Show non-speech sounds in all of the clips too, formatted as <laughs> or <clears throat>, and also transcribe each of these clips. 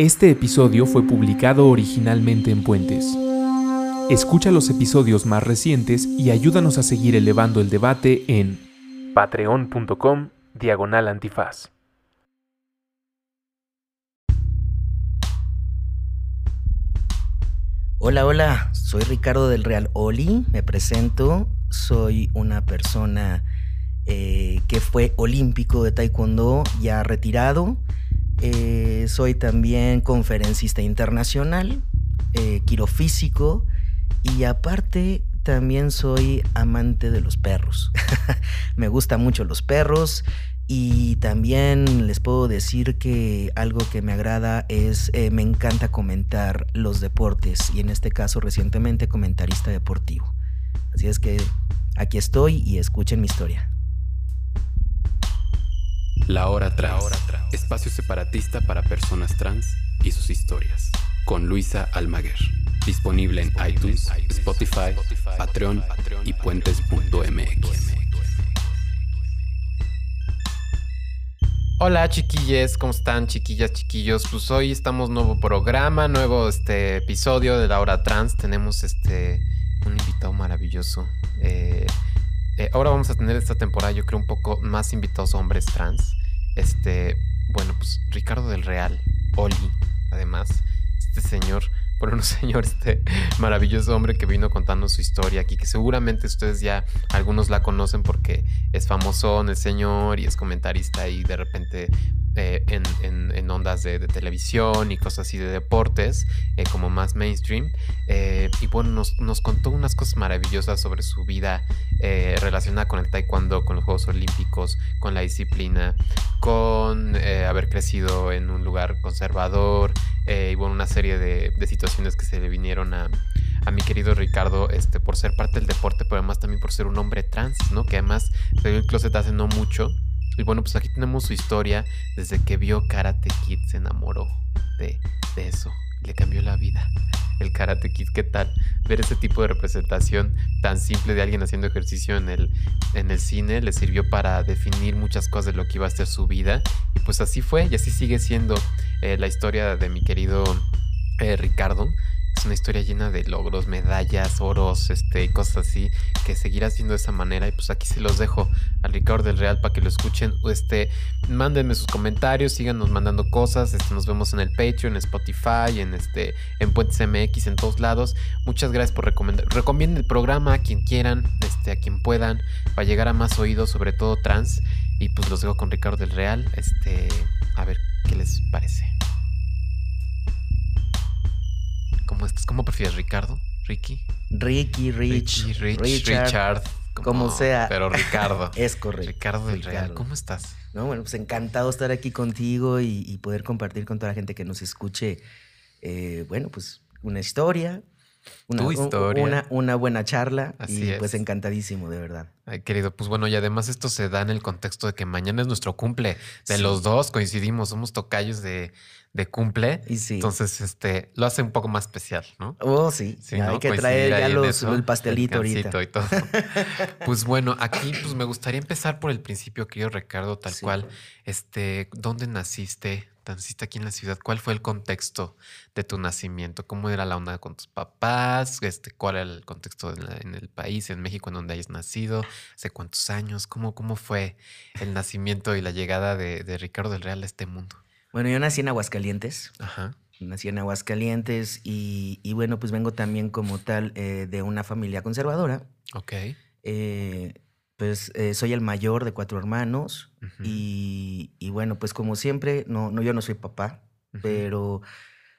Este episodio fue publicado originalmente en Puentes. Escucha los episodios más recientes y ayúdanos a seguir elevando el debate en patreon.com diagonal antifaz. Hola, hola, soy Ricardo del Real Oli, me presento, soy una persona eh, que fue olímpico de taekwondo ya retirado, eh, soy también conferencista internacional, eh, quirofísico y aparte también soy amante de los perros. <laughs> me gustan mucho los perros y también les puedo decir que algo que me agrada es, eh, me encanta comentar los deportes y en este caso recientemente comentarista deportivo. Así es que aquí estoy y escuchen mi historia. La Hora Trans, espacio separatista para personas trans y sus historias, con Luisa Almaguer. Disponible en iTunes, Spotify, Patreon y puentes.mx. Hola chiquilles, ¿cómo están chiquillas, chiquillos? Pues hoy estamos nuevo programa, nuevo este episodio de la hora trans. Tenemos este un invitado maravilloso. Eh, eh, ahora vamos a tener esta temporada, yo creo, un poco más invitados hombres trans. Este, bueno, pues Ricardo del Real, Oli, además, este señor por un <laughs> señor, este maravilloso hombre que vino contando su historia aquí, que seguramente ustedes ya algunos la conocen porque es famoso el señor y es comentarista y de repente eh, en, ondas de, televisión y cosas así de deportes, eh, como más mainstream. Eh, y bueno, nos, nos, contó unas cosas maravillosas sobre su vida relacionada con el taekwondo, con los Juegos Olímpicos, con la disciplina, con haber crecido en un lugar conservador y bueno, una serie de, situaciones que se le vinieron a, a mi querido Ricardo este, por ser parte del deporte, pero además también por ser un hombre trans, ¿no? Que además salió el closet hace no mucho y bueno, pues aquí tenemos su historia desde que vio Karate Kid, se enamoró de, de eso, le cambió la vida. El Karate Kid, ¿qué tal? Ver ese tipo de representación tan simple de alguien haciendo ejercicio en el, en el cine le sirvió para definir muchas cosas de lo que iba a ser su vida. Y pues así fue, y así sigue siendo eh, la historia de mi querido Ricardo. Es una historia llena de logros, medallas, oros, este, y cosas así, que seguirá siendo de esa manera. Y pues aquí se los dejo al Ricardo del Real para que lo escuchen. Este, mándenme sus comentarios, síganos mandando cosas. Este, nos vemos en el Patreon, en Spotify, en este, en Puentes MX, en todos lados. Muchas gracias por recomendar. Recomienden el programa a quien quieran, este, a quien puedan, para llegar a más oídos, sobre todo trans. Y pues los dejo con Ricardo del Real. Este, a ver qué les parece. ¿Cómo estás? ¿Cómo prefieres, Ricardo? ¿Ricky? Ricky, Rich, Richard, como, sea. Pero Ricardo. <laughs> es correcto. Ricardo del Real, ¿cómo estás? No, bueno, pues encantado estar aquí contigo y, poder compartir con toda la gente que nos escuche, eh, bueno, pues una historia, una, tu historia. Una, buena charla. Así y pues encantadísimo, de verdad. Ay, querido, pues bueno, y además esto se da en el contexto de que mañana es nuestro cumple. De los dos coincidimos, somos tocayos de, de cumple. Y sí. Entonces, este, lo hace un poco más especial, ¿no? Oh, sí. Hay que traer ya los, el pastelito ahorita. Y todo. <laughs> pues bueno, aquí pues me gustaría empezar por el principio, querido Ricardo, tal cual. Este, ¿dónde naciste? ¿Naciste aquí en la ciudad? ¿Cuál fue el contexto de tu nacimiento? ¿Cómo era la onda con tus papás? Este, ¿Cuál era el contexto en, el país, en México, en donde hayas nacido? ¿Hace cuántos años? ¿Cómo, cómo fue el nacimiento y la llegada de, de Ricardo del Real a este mundo? Bueno, yo nací en Aguascalientes. Ajá. Nací en Aguascalientes y, y bueno, pues vengo también como tal eh, de una familia conservadora. Ok. Eh, pues eh, soy el mayor de cuatro hermanos y, y, bueno, pues como siempre, no, no yo no soy papá, pero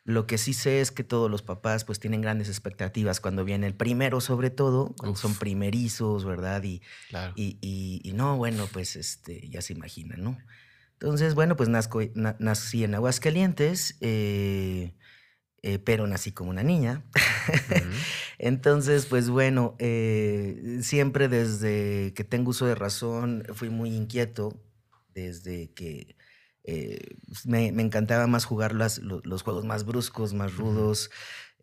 lo que sí sé es que todos los papás pues tienen grandes expectativas cuando viene el primero sobre todo, cuando son primerizos, ¿verdad? Y, claro. y, y, y, no, bueno, pues este, ya se imaginan, ¿no? Entonces, bueno, pues nací en Aguascalientes, eh, eh, pero nací como una niña. <laughs> Entonces, pues bueno, eh, siempre desde que tengo uso de razón fui muy inquieto, desde que me, encantaba más jugar los, juegos más bruscos, más rudos.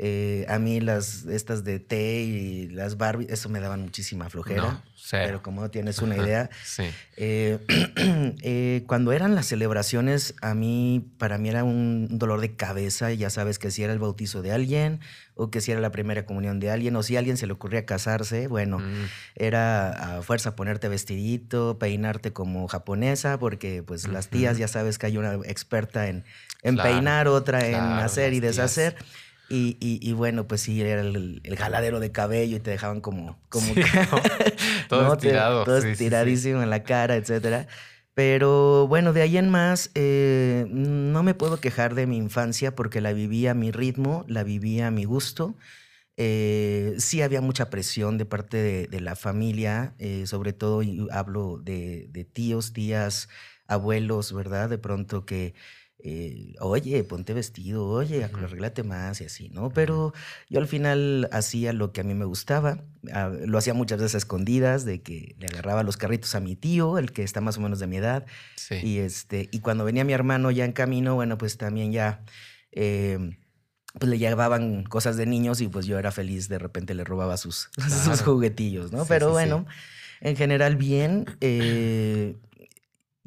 Eh, a mí las estas de té y las Barbie, eso me daban muchísima flojera. No, pero como no tienes una idea, Sí. eh, <clears throat> eh, cuando eran las celebraciones, a mí, para mí era un dolor de cabeza, ya sabes que si era el bautizo de alguien, o que si era la primera comunión de alguien, o si a alguien se le ocurría casarse, bueno, Mm, era a fuerza ponerte vestidito, peinarte como japonesa, porque pues las tías ya sabes que hay una experta en, en Claro, peinar, otra en claro, hacer y las tías. Y, y- y bueno, pues sí, era el, el jaladero de cabello y te dejaban como... como Sí, <laughs> ¿no? Todo ¿no? Estirado, todo sí, en la cara, etcétera. Pero bueno, de ahí en más, eh, no me puedo quejar de mi infancia porque la viví a mi ritmo, la viví a mi gusto. Eh, sí había mucha presión de parte de, de la familia, eh, sobre todo hablo de, de tíos, tías, abuelos, ¿verdad? De pronto que, eh, oye, ponte vestido, oye, Ujú. arréglate más y así, ¿no? Pero yo al final hacía lo que a mí me gustaba, ah, lo hacía muchas veces a escondidas, de que le agarraba los carritos a mi tío, el que está más o menos de mi edad, Sí. y, este, y cuando venía mi hermano ya en camino, bueno, pues también ya... eh, pues le llevaban cosas de niños y pues yo era feliz, de repente le robaba sus, <laughs> juguetillos, ¿no? Sí, Pero sí. bueno, en general bien. eh,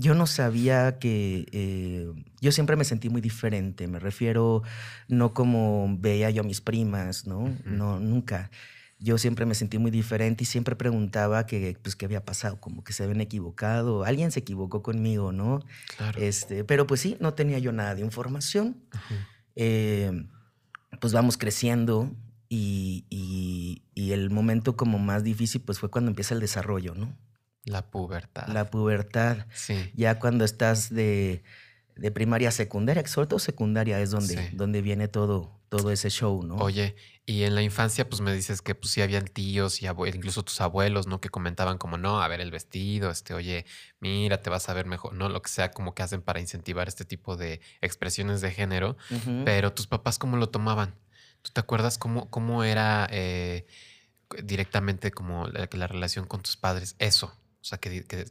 yo no sabía que... eh, yo siempre me sentí muy diferente, me refiero no como veía yo a mis primas, ¿no? No, nunca. Yo siempre me sentí muy diferente y siempre preguntaba que, pues, qué había pasado, como que se habían equivocado, alguien se equivocó conmigo, ¿no? Claro. Este, pero pues sí, no tenía yo nada de información. Eh, pues vamos creciendo y, y- y el momento como más difícil pues fue cuando empieza el desarrollo, ¿no? La pubertad. La pubertad. Sí. Ya cuando estás de, de primaria a secundaria, sobre todo secundaria es donde, Sí. donde viene todo, todo ese show, ¿no? Oye, y en la infancia, pues me dices que pues sí habían tíos y incluso tus abuelos, ¿no? Que comentaban como, no, a ver el vestido, este, oye, mira, te vas a ver mejor, ¿no? Lo que sea como que hacen para incentivar este tipo de expresiones de género. Pero tus papás, ¿cómo lo tomaban? ¿Tú te acuerdas cómo, cómo era eh, directamente como la, la relación con tus padres? Eso. O sea, que, que,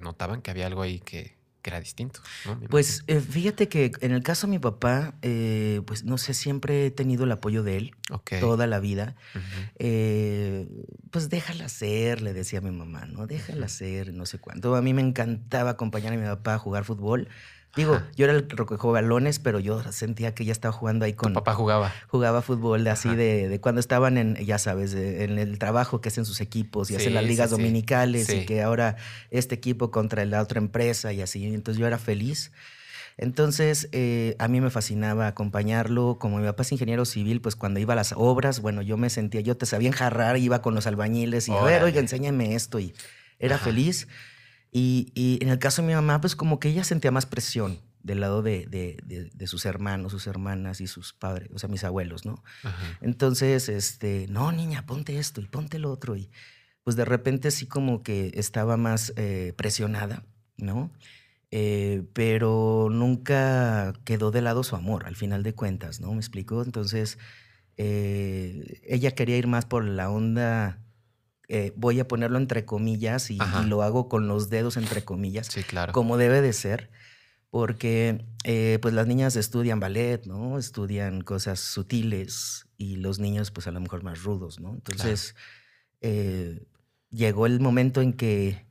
notaban que había algo ahí que, que era distinto, Pues eh, fíjate que en el caso de mi papá, eh, pues no sé, siempre he tenido el apoyo de él toda la vida. Eh, pues déjala ser, le decía a mi mamá, ¿no? Déjala ser, no sé cuánto. A mí me encantaba acompañar a mi papá a jugar fútbol. Digo, Ajá. yo era el que recogió balones, pero yo sentía que ya estaba jugando ahí Tu con... papá jugaba. Jugaba fútbol de así de, de cuando estaban en, ya sabes, de- en el trabajo que hacen sus equipos y hacen Sí, las sí, ligas sí. dominicales Sí. y que ahora este equipo contra la otra empresa y así. Entonces yo era feliz. Entonces eh, a mí me fascinaba acompañarlo. Como mi papá es ingeniero civil, pues cuando iba a las obras, bueno, yo me sentía, yo te sabía enjarrar, iba con los albañiles y a ver, oiga, enséñame esto y era Ajá. feliz. Y, y en el caso de mi mamá, pues como que ella sentía más presión del lado de, de- de- de sus hermanos, sus hermanas y sus padres, o sea, mis abuelos, ¿no? Ajá. Entonces, este, no, niña, ponte esto y ponte lo otro. Y pues de repente sí como que estaba más eh, presionada, ¿no? Eh, pero nunca quedó de lado su amor, al final de cuentas, ¿no? ¿Me explico? Entonces, eh, ella quería ir más por la onda, eh, voy a ponerlo entre comillas y, y lo hago con los dedos entre comillas, Sí, claro. como debe de ser, porque eh, pues las niñas estudian ballet, ¿no? Estudian cosas sutiles y los niños pues a lo mejor más rudos, ¿no? Entonces eh, llegó el momento en que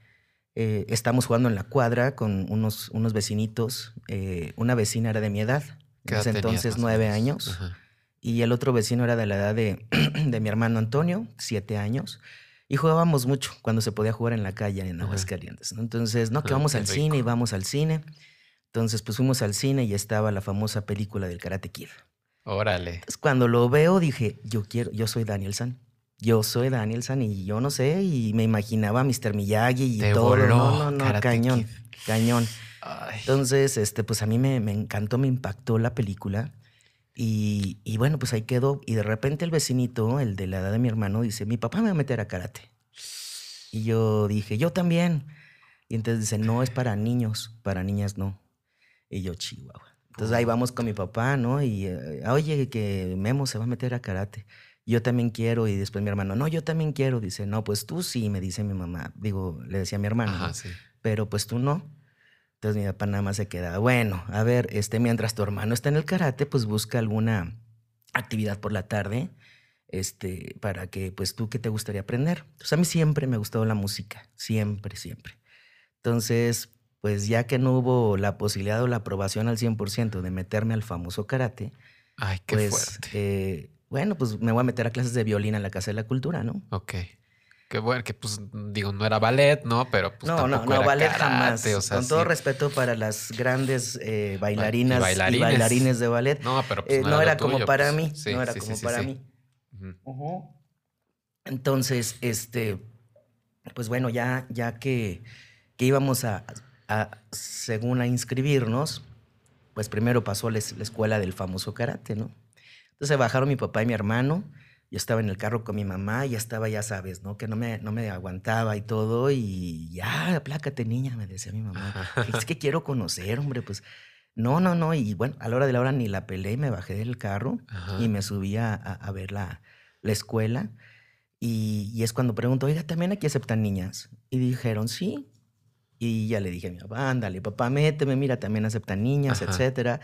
eh, estamos jugando en la cuadra con unos, unos vecinitos, eh, una vecina era de mi edad, ¿Qué en edad ese tenías, entonces nueve años. Ajá. Y el otro vecino era de la edad de, <clears throat> de mi hermano Antonio, siete años. Y jugábamos mucho cuando se podía jugar en la calle en. Aguascalientes. ¿no? Entonces, no, que Ah, vamos al cine y vamos al cine. Entonces, pues fuimos al cine y estaba la famosa película del Karate Kid. Órale. Entonces, cuando lo veo, dije, yo quiero, yo soy Daniel San. Yo soy Daniel San y yo no sé, y me imaginaba a Mr. Miyagi y Te todo. voló no, no, no, Karate cañón, Kid. cañón. Ay. Entonces, este, pues a mí me, me encantó, me impactó la película. Y, y bueno, pues ahí quedó. Y de repente el vecinito, el de la edad de mi hermano, dice, mi papá me va a meter a karate. Y yo dije, yo también. Y entonces dice, no, es para niños, para niñas no. Y yo, chihuahua. Entonces ahí vamos con mi papá, ¿no? Y, eh, oye, que Memo se va a meter a karate. Yo también quiero. Y después mi hermano, no, yo también quiero. Dice, no, pues tú sí, me dice mi mamá. Digo, le decía a mi hermano. ¿no? Ajá, sí. pero pues tú no. Entonces mi papá nada más se queda, bueno, a ver, este, mientras tu hermano está en el karate, pues busca alguna, actividad por la tarde, este, para que, pues tú, ¿qué te gustaría aprender? Entonces a mí siempre me gustó la música, siempre, siempre. Entonces, pues ya que no hubo la posibilidad o la aprobación al 100% de meterme al famoso karate, Ay, qué pues, fuerte. eh, bueno, pues me voy a meter a clases de violín en la Casa de la Cultura, ¿no? Ok. Qué bueno, que pues digo, no era ballet, ¿no? Pero pues no, no, tampoco no, era ballet karate, jamás. o sea, Con todo sí. respeto para las grandes eh, bailarinas y bailarines. de ballet, No, pero pues, eh, no, no, era, como tuyo, para pues. mí, Sí, no era sí, como para mí. Entonces, este, pues bueno, ya, ya que, que íbamos a, a, según a inscribirnos, pues primero pasó la escuela del famoso karate, ¿no? Entonces bajaron mi papá y mi hermano, yo estaba en el carro con mi mamá, y ya estaba, ya sabes, ¿no? Que no me, no me aguantaba y todo, y ya, aplácate, niña, me decía mi mamá. <laughs> Es que quiero conocer, hombre, pues. No, no, no, y bueno, a la hora de la hora ni la pelé, me bajé del carro Ajá. y me subí a, a- a ver la, la escuela. Y, y es cuando pregunto, oiga, ¿también aquí aceptan niñas? Y dijeron, sí. Y ya le dije a mi papá, ándale, papá, méteme, mira, también aceptan niñas, Ajá. etcétera.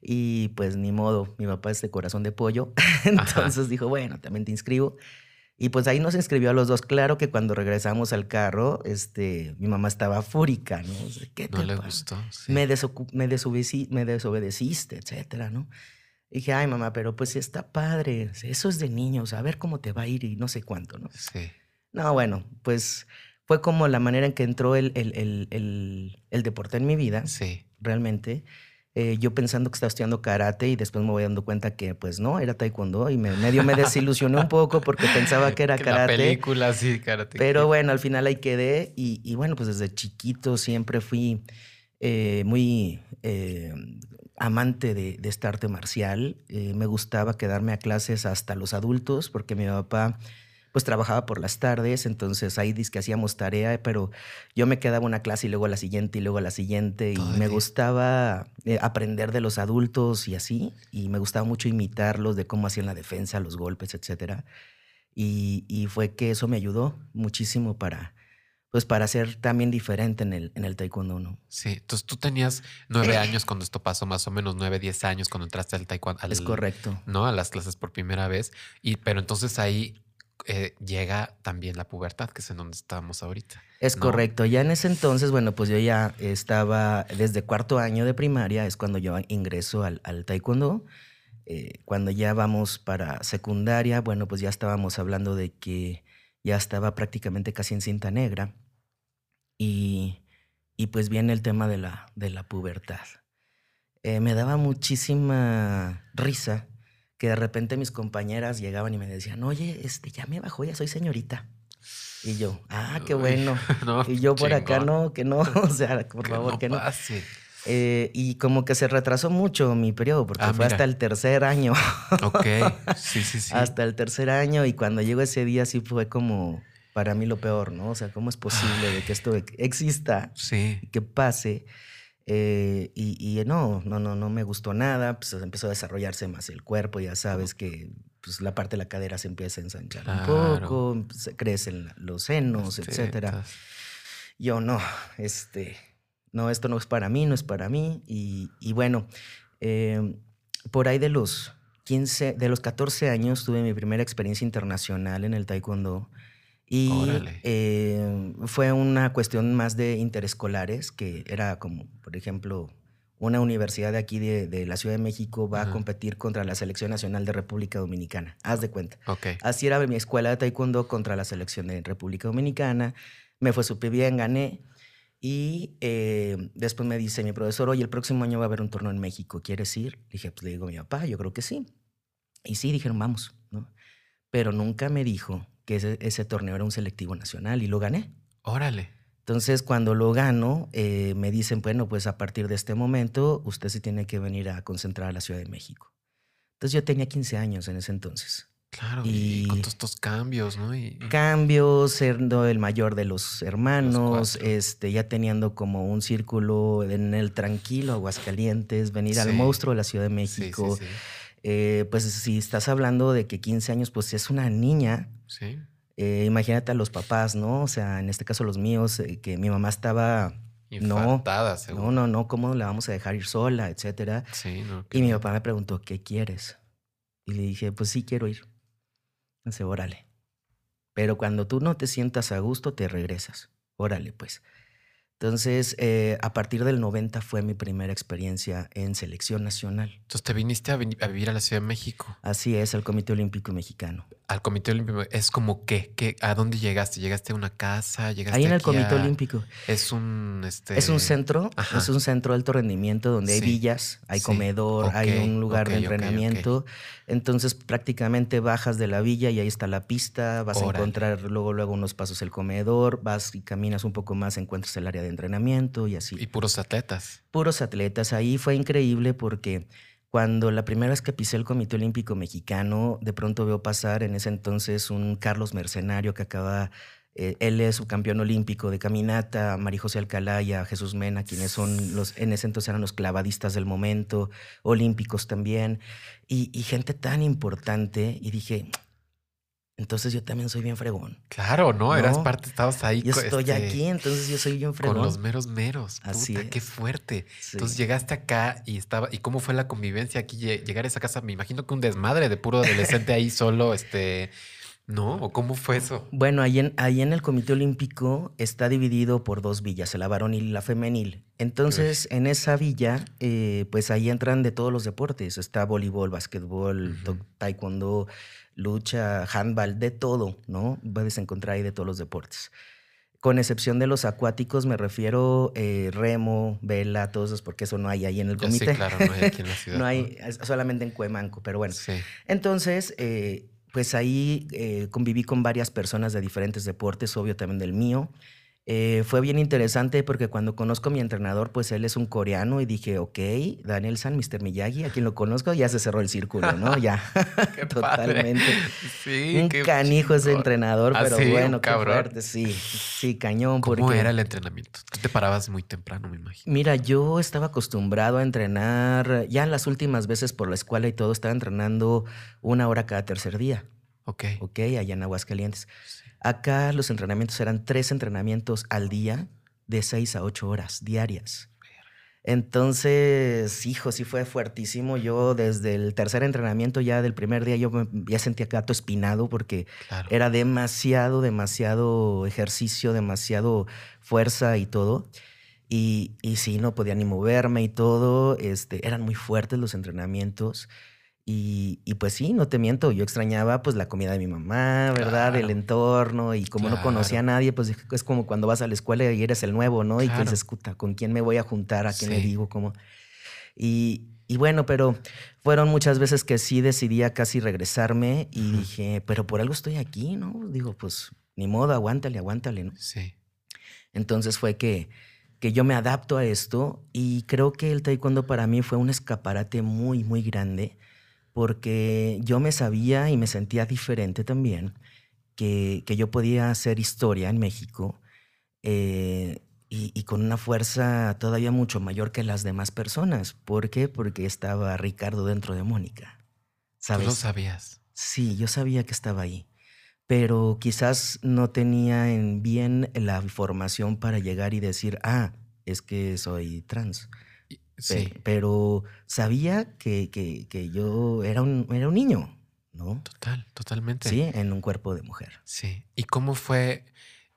Y pues ni modo, mi papá es de corazón de pollo. <laughs> Entonces dijo, bueno, también te inscribo. Y pues ahí nos inscribió a los dos. Claro que cuando regresamos al carro, este, mi mamá estaba fúrica, ¿no? O sea, ¿Qué No te le pasa? gustó. sí. me, me, desobedeci- me desobedeciste, etcétera, ¿no? Y dije, ay, mamá, pero pues está padre, eso es de niños, a ver cómo te va a ir y no sé cuánto, ¿no? Sí. No, bueno, pues fue como la manera en que entró el, el, el, el- deporte en mi vida, Sí. realmente. Eh, yo pensando que estaba estudiando karate y después me voy dando cuenta que pues no, era taekwondo y me, medio me desilusioné un poco porque pensaba que era <laughs> Que La karate. película, sí, karate. Pero bueno, al final ahí quedé y, y bueno, pues desde chiquito siempre fui eh, muy eh, amante de, de esta arte marcial. Me gustaba quedarme a clases hasta los adultos porque mi papá pues trabajaba por las tardes, entonces ahí dice que hacíamos tarea, pero yo me quedaba una clase y luego la siguiente y luego la siguiente y me gustaba eh, aprender de los adultos y así, y me gustaba mucho imitarlos de cómo hacían la defensa, los golpes, etcétera. Y, y fue que eso me ayudó muchísimo para, pues para ser también diferente en el, en el taekwondo, ¿no? Sí, entonces tú tenías nueve años cuando esto pasó, más o menos nueve, diez años cuando entraste al taekwondo. al- Es correcto. ¿No? A las clases por primera vez. Y, pero entonces ahí eh, llega también la pubertad, que es en donde estamos ahorita. Es ¿no? correcto. Ya en ese entonces, bueno, pues yo ya estaba desde cuarto año de primaria, es cuando yo ingreso al, al taekwondo. Eh, cuando ya vamos para secundaria, bueno, pues ya estábamos hablando de que ya estaba prácticamente casi en cinta negra. Y, y pues viene el tema de la, de la pubertad. Eh, me daba muchísima risa que de repente mis compañeras llegaban y me decían, oye, este, ya me bajó, ya soy señorita. Y yo, ah, qué bueno. <laughs> no, Y yo por acá no, que no, <laughs> o sea, por Que favor, no que no. pase. Eh, y como que se retrasó mucho mi periodo, porque Ah, fue mira. hasta el tercer año, <laughs> Ok, sí, sí, sí. hasta el tercer año, y cuando llegó ese día sí fue como para mí lo peor, ¿no? O sea, ¿cómo es posible de que esto ex- exista, Sí, que pase? Eh, y, y no, no, no, no me gustó nada, pues empezó a desarrollarse más el cuerpo, ya sabes que pues, la parte de la cadera se empieza a ensanchar Claro. un poco, crecen los senos, las etcétera. tetas. Yo no, este, no, esto no es para mí, no es para mí. Y, y bueno, eh, por ahí de los 15, de los 14 años tuve mi primera experiencia internacional en el taekwondo. Y eh, fue una cuestión más de interescolares, que era como, por ejemplo, una universidad de aquí de, de la Ciudad de México va Ajá. a competir contra la Selección Nacional de República Dominicana. Haz de cuenta. Ok. Así era mi escuela de taekwondo contra la selección de República Dominicana. Me fue súper bien, gané. Y eh, después me dice mi profesor, oye, el próximo año va a haber un torneo en México, ¿quieres ir? Dije, pues le digo a mi papá, yo creo que sí. Y sí, dijeron, vamos, ¿no? Pero nunca me dijo que ese, ese torneo era un selectivo nacional y lo gané. Órale. Entonces, cuando lo gano, eh, me dicen, bueno, pues a partir de este momento, usted se tiene que venir a concentrar a la Ciudad de México. Entonces, yo tenía 15 años en ese entonces. Claro. Y, con todos estos cambios, ¿no? Y, cambios, siendo el mayor de los hermanos, este, ya teniendo como un círculo en el tranquilo Aguascalientes, venir al monstruo de la Ciudad de sí, sí, México. sí. Eh, pues si estás hablando de que 15 años, pues es una niña. Sí. eh, imagínate a los papás, ¿no? O sea, en este caso los míos, eh, que mi mamá estaba, No, Infartada, seguro. no, no, no, ¿cómo la vamos a dejar ir sola, etcétera? Sí, no. Y mi papá me preguntó, ¿qué quieres? Y le dije, pues sí, quiero ir. Dice, órale. Pero cuando tú no te sientas a gusto, te regresas. Órale, pues. Entonces, eh, a partir del 90 fue mi primera experiencia en selección nacional. Entonces te viniste a, vivir a la Ciudad de México. Así es, al Comité Olímpico Mexicano. Al Comité Olímpico, ¿es como qué? ¿Qué? ¿A dónde llegaste? ¿Llegaste a una casa? ¿Llegaste Ahí en el Comité Olímpico. Es un... Este... Es un centro, es un centro de alto rendimiento donde hay villas, hay comedor, hay un lugar de entrenamiento. Entonces prácticamente bajas de la villa y ahí está la pista, vas a encontrar luego, luego unos pasos el comedor, vas y caminas un poco más, encuentras el área de entrenamiento y así. Y puros atletas. Puros atletas. Ahí fue increíble porque cuando la primera vez que pisé el Comité Olímpico Mexicano, de pronto veo pasar en ese entonces un Carlos Mercenario que acaba, eh, él es campeón olímpico de caminata, María José Alcalá a Jesús Mena, quienes son los, en ese entonces eran los clavadistas del momento, olímpicos también, y gente tan importante, y dije, entonces yo también soy bien fregón. Claro, ¿no? Eras parte, estabas ahí. Yo estoy este, aquí, entonces yo soy bien fregón. Con los meros meros. Así Puta, qué fuerte. Entonces llegaste acá y estaba. ¿Y cómo fue la convivencia aquí? Llegar a esa casa, me imagino que un desmadre de puro adolescente ahí solo, este. ¿No? ¿O cómo fue eso? Bueno, ahí en, ahí en el Comité Olímpico está dividido por dos villas, la varonil y la femenil. Entonces, en esa villa, eh, pues ahí entran de todos los deportes. Está voleibol, básquetbol, taekwondo, lucha, handball, de todo, ¿no? Puedes encontrar ahí de todos los deportes. Con excepción de los acuáticos, me refiero eh, remo, vela, todos esos, porque eso no hay ahí en el comité. Sí, claro, no hay aquí en la <laughs> ciudad. no hay, solamente en Cuemanco, pero bueno. Entonces, eh, pues ahí eh, conviví con varias personas de diferentes deportes, obvio también del mío. Eh, fue bien interesante porque cuando conozco a mi entrenador, pues él es un coreano y dije, ok, Daniel San, Mr. Miyagi, a quien lo conozco, ya se cerró el círculo, ¿no? <laughs> Ya, <laughs> totalmente. Sí, un canijo ese entrenador, ah, pero bueno, qué fuerte, sí, sí, cañón. ¿Cómo era el entrenamiento? Tú te parabas muy temprano, me imagino. Mira, yo estaba acostumbrado a entrenar, ya en las últimas veces por la escuela y todo, estaba entrenando una hora cada tercer día. Ok. Ok, allá en Aguascalientes. Acá los entrenamientos eran tres entrenamientos al día de seis a ocho horas diarias. Entonces, hijo, sí fue fuertísimo. Yo desde el tercer entrenamiento, ya del primer día, yo ya sentía gato espinado porque era demasiado, demasiado ejercicio, demasiado fuerza y todo. Y, y sí, no podía ni moverme y todo. Este, eran muy fuertes los entrenamientos. Y, pues sí, no te miento, yo extrañaba pues la comida de mi mamá, ¿verdad? El entorno y como no conocía a nadie, pues es como cuando vas a la escuela y eres el nuevo, ¿no? Y que se escuta, ¿con quién me voy a juntar? ¿A quién le digo? ¿Cómo? Y, y, bueno, pero fueron muchas veces que sí decidía casi regresarme y dije, pero por algo estoy aquí, ¿no? Digo, pues ni modo, aguántale, aguántale, ¿no? Sí. Entonces fue que, que yo me adapto a esto y creo que el taekwondo para mí fue un escaparate muy, muy grande porque yo me sabía y me sentía diferente también, que, yo podía hacer historia en México eh, y, con una fuerza todavía mucho mayor que las demás personas. ¿Por qué? Porque estaba Ricardo dentro de Mónica. ¿Sabes? ¿Tú lo sabías? Sí, yo sabía que estaba ahí, pero quizás no tenía en bien la formación para llegar y decir, ah, es que soy trans. Sí. Pero sabía que, que, yo era un, era un niño, ¿no? Total, totalmente. Sí, en un cuerpo de mujer. Sí. ¿Y cómo fue?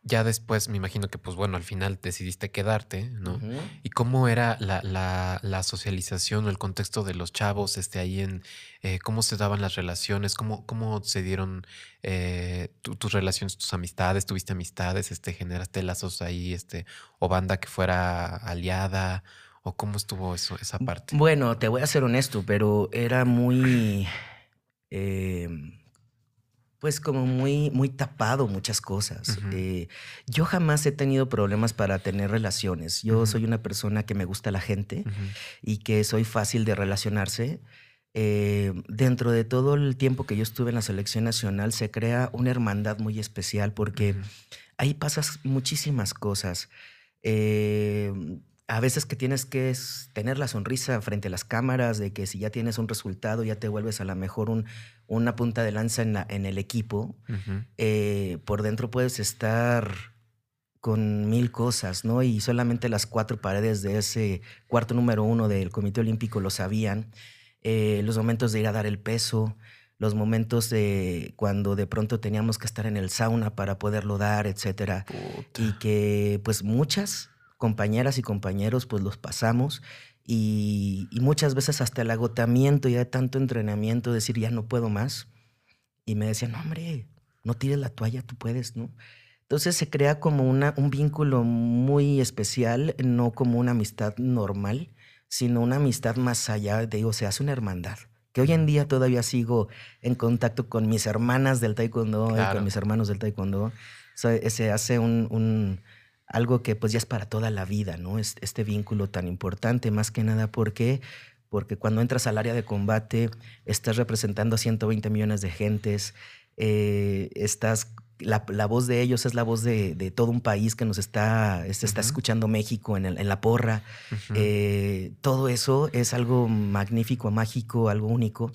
Ya después me imagino que, pues bueno, al final decidiste quedarte, ¿no? ¿Y cómo era la, la, la, socialización o el contexto de los chavos este, ahí en eh, cómo se daban las relaciones, cómo, cómo se dieron eh, tus relaciones, tus amistades, tuviste amistades, este, generaste lazos ahí, este, o banda que fuera aliada ¿O cómo estuvo eso, esa parte? Bueno, te voy a ser honesto, pero era muy. Em, pues como muy, muy tapado muchas cosas. Eh, yo jamás he tenido problemas para tener relaciones. Yo soy una persona que me gusta la gente y que soy fácil de relacionarse. Eh, dentro de todo el tiempo que yo estuve en la selección nacional se crea una hermandad muy especial porque ahí pasas muchísimas cosas. Eh, a veces que tienes que tener la sonrisa frente a las cámaras, de que si ya tienes un resultado, ya te vuelves a lo mejor un, una punta de lanza en, en el equipo. Eh, por dentro puedes estar con mil cosas, ¿no? Y solamente las cuatro paredes de ese cuarto número uno del Comité Olímpico lo sabían. eh, los momentos de ir a dar el peso, los momentos de cuando de pronto teníamos que estar en el sauna para poderlo dar, etcétera. Y que pues muchas compañeras y compañeros pues los pasamos y, muchas veces hasta el agotamiento ya de tanto entrenamiento, decir ya no puedo más. Y me decían, no, hombre, no tires la toalla, tú puedes, ¿no? Entonces se crea como una, un vínculo muy especial, no como una amistad normal, sino una amistad más allá, de, digo, se hace una hermandad. Que hoy en día todavía sigo en contacto con mis hermanas del taekwondo y con mis hermanos del taekwondo. se hace un, algo que pues ya es para toda la vida, ¿no? Este vínculo tan importante, más que nada porque porque cuando entras al área de combate estás representando a 120 millones de gentes, eh, estás la, voz de ellos es la voz de, todo un país que nos está, está escuchando México en, en la porra. Eh, todo eso es algo magnífico, mágico, algo único.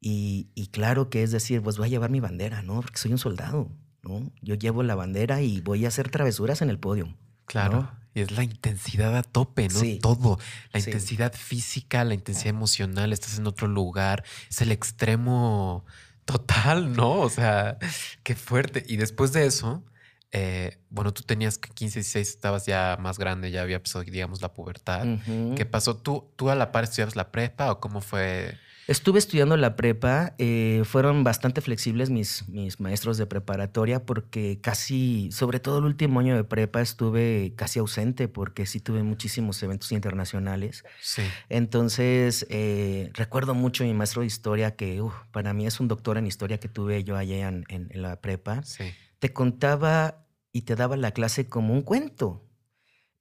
Y, claro que es decir, pues voy a llevar mi bandera, ¿no? Porque soy un soldado, ¿no? Yo llevo la bandera y voy a hacer travesuras en el podio. Claro. Y es la intensidad a tope, ¿no? Todo. La intensidad física, la intensidad emocional, estás en otro lugar. Es el extremo Total, ¿no? O sea, qué fuerte. Y después de eso, eh, bueno, tú tenías 15, 16, estabas ya más grande, ya había empezado, digamos, la pubertad. ¿Qué pasó? ¿Tú, ¿Tú a la par estudiabas la prepa o cómo fue? Estuve estudiando la prepa, eh, fueron bastante flexibles mis, mis maestros de preparatoria porque casi, sobre todo el último año de prepa, estuve casi ausente porque sí tuve muchísimos eventos internacionales. Sí. Entonces, eh, recuerdo mucho a mi maestro de historia que para mí es un doctor en historia que tuve yo allá en, en la prepa. Sí. Te contaba y te daba la clase como un cuento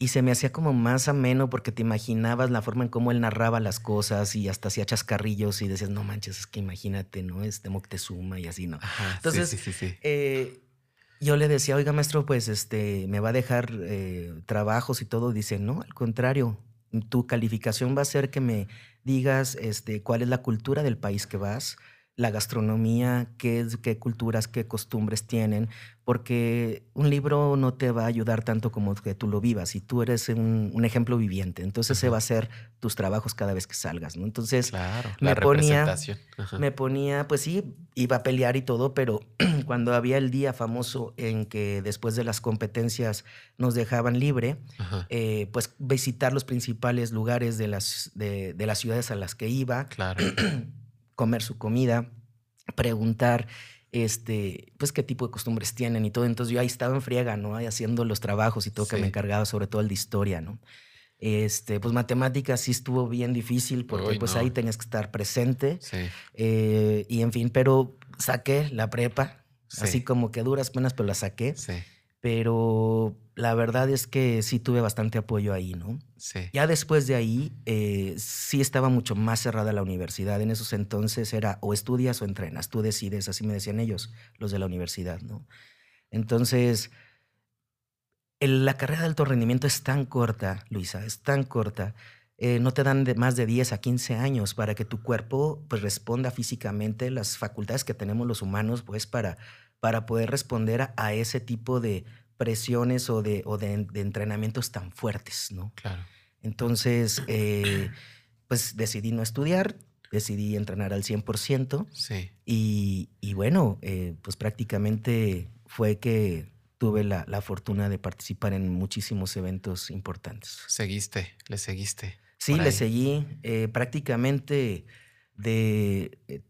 y se me hacía como más ameno porque te imaginabas la forma en cómo él narraba las cosas y hasta hacía chascarrillos y decías, no manches, es que imagínate, ¿no? Es de Moctezuma y así, ¿no? Entonces, sí, sí, sí, eh, yo le decía, oiga, maestro, pues este, me va a dejar eh, trabajos y todo. Dice, no, al contrario, tu calificación va a ser que me digas este, cuál es la cultura del país que vas, la gastronomía, qué, qué culturas, qué costumbres tienen, porque un libro no te va a ayudar tanto como que tú lo vivas y tú eres un, ejemplo viviente. Entonces, se va a hacer tus trabajos cada vez que salgas, ¿no? Entonces, claro, me ponía, me ponía, pues sí, iba a pelear y todo, pero <clears throat> cuando había el día famoso en que después de las competencias nos dejaban libre, eh, pues visitar los principales lugares de las, de, de las ciudades a las que iba. Claro. <clears throat> comer su comida, preguntar este, pues qué tipo de costumbres tienen y todo. Entonces yo ahí estaba en friega, ¿no? Ahí haciendo los trabajos y todo que me encargaba, sobre todo el de historia, ¿no? Este, pues matemáticas sí estuvo bien difícil porque pues ahí tenías que estar presente. Sí. Eh, y en fin, pero saqué la prepa, así como que duras penas, pero la saqué. Sí. Pero la verdad es que sí tuve bastante apoyo ahí, ¿no? Sí. Ya después de ahí, eh, sí estaba mucho más cerrada la universidad. En esos entonces era o estudias o entrenas, tú decides, así me decían ellos, los de la universidad, ¿no? Entonces, la carrera de alto rendimiento es tan corta, Luisa, es tan corta. Eh, no te dan de más de 10 a 15 años para que tu cuerpo pues, responda físicamente las facultades que tenemos los humanos pues, para, para poder responder a ese tipo de presiones o de, o de, entrenamientos tan fuertes, ¿no? Claro. Entonces, eh, <clears throat> pues decidí no estudiar, decidí entrenar al 100%. Sí. Y, y bueno, eh, pues prácticamente fue que tuve la, la, fortuna de participar en muchísimos eventos importantes. ¿Seguiste? ¿Le seguiste? Sí, le seguí. Eh, prácticamente de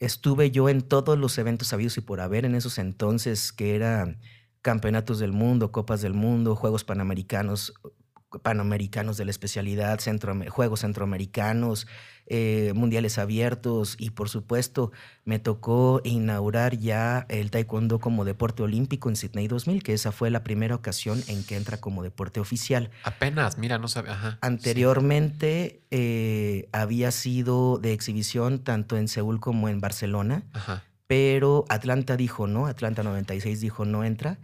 estuve yo en todos los eventos habidos y por haber en esos entonces, que eran campeonatos del mundo, copas del mundo, Juegos Panamericanos, Panamericanos de la especialidad, centro, Juegos Centroamericanos, eh, Mundiales Abiertos y por supuesto me tocó inaugurar ya el Taekwondo como deporte olímpico en Sydney 2000, que esa fue la primera ocasión en que entra como deporte oficial. Apenas, mira, no sabía. Anteriormente eh, había sido de exhibición tanto en Seúl como en Barcelona. Ajá pero Atlanta dijo no, Atlanta 96 dijo no entra,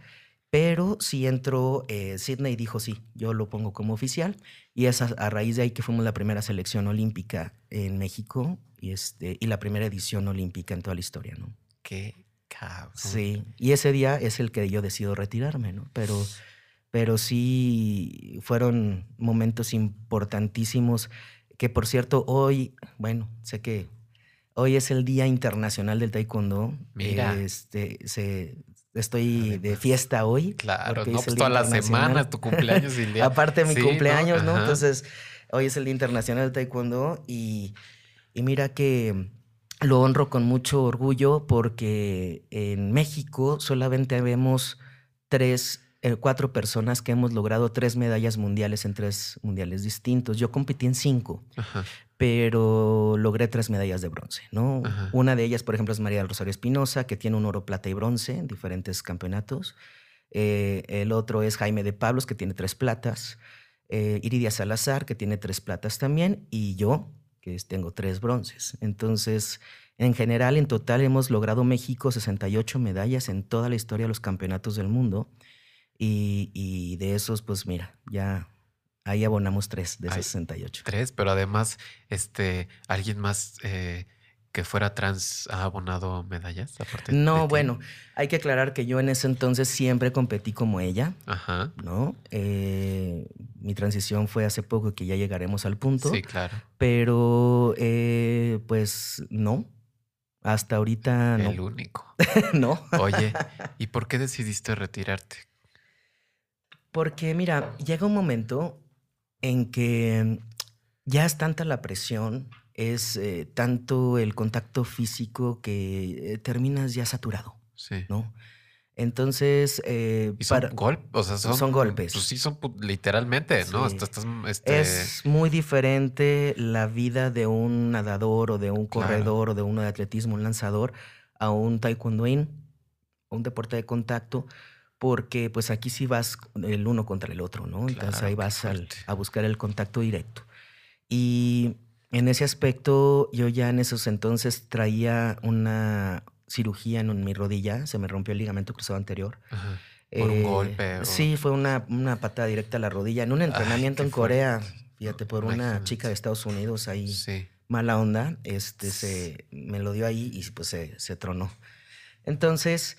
pero sí entró eh, Sydney dijo sí, yo lo pongo como oficial y es a, raíz de ahí que fuimos la primera selección olímpica en México y, este, y la primera edición olímpica en toda la historia, ¿no? Qué cabrón. Sí, y ese día es el que yo decido retirarme, ¿no? Pero, pero sí fueron momentos importantísimos que por cierto, hoy, bueno, sé que hoy es el Día Internacional del Taekwondo. Mira. Este, se, estoy de fiesta hoy. Claro, no, es pues toda la semana, tu cumpleaños y el día. <laughs> Aparte de mi Sí, cumpleaños, ¿no? Entonces, hoy es el Día Internacional del Taekwondo y, y mira que lo honro con mucho orgullo porque en México solamente vemos tres, eh, cuatro personas que hemos logrado tres medallas mundiales en tres mundiales distintos. Yo competí en cinco, Ajá. Pero logré tres medallas de bronce, ¿no? Ajá. Una de ellas, por ejemplo, es María del Rosario Espinosa, que tiene un oro, plata y bronce en diferentes campeonatos. Eh, el otro es Jaime de Pablos, que tiene tres platas. Eh, Iridia Salazar, que tiene tres platas también. Y yo, que tengo tres bronces. Entonces, en general, en total, hemos logrado México 68 medallas en toda la historia de los campeonatos del mundo. Y, y de esos, pues mira, ya ahí abonamos tres de esos Ay, 68. Tres, pero además, este, alguien más eh, que fuera trans ha abonado medallas aparte. No, bueno, hay que aclarar que yo en ese entonces siempre competí como ella, Ajá. ¿no? Eh, mi transición fue hace poco que ya llegaremos al punto, Sí, claro. pero eh, pues no, hasta ahorita El no, único. <laughs> no, Oye, ¿y <laughs> por qué decidiste retirarte? porque mira, llega un momento en que ya es tanta la presión, es eh, tanto el contacto físico que eh, terminas ya saturado, Sí. ¿no? Entonces, eh, Y son para- golpes, o sea, son, son golpes. Pues sí, son literalmente, ¿no? Sí. Estás, este, Es muy diferente la vida de un nadador o de un Claro. corredor o de uno de atletismo, un lanzador, a un taekwondoín, un deporte de contacto, porque pues aquí sí vas el uno contra el otro, ¿no? Entonces Claro, ahí qué vas al- a buscar el contacto directo. Y en ese aspecto, yo ya en esos entonces traía una cirugía en mi rodilla, se me rompió el ligamento cruzado anterior. ajá, Por un golpe o- Sí, fue una, una patada directa a la rodilla. En un entrenamiento qué en Corea, fíjate, por una Imagínate. chica de Estados Unidos ahí, Sí. mala onda, este, se, me lo dio ahí y pues se, se tronó. Entonces,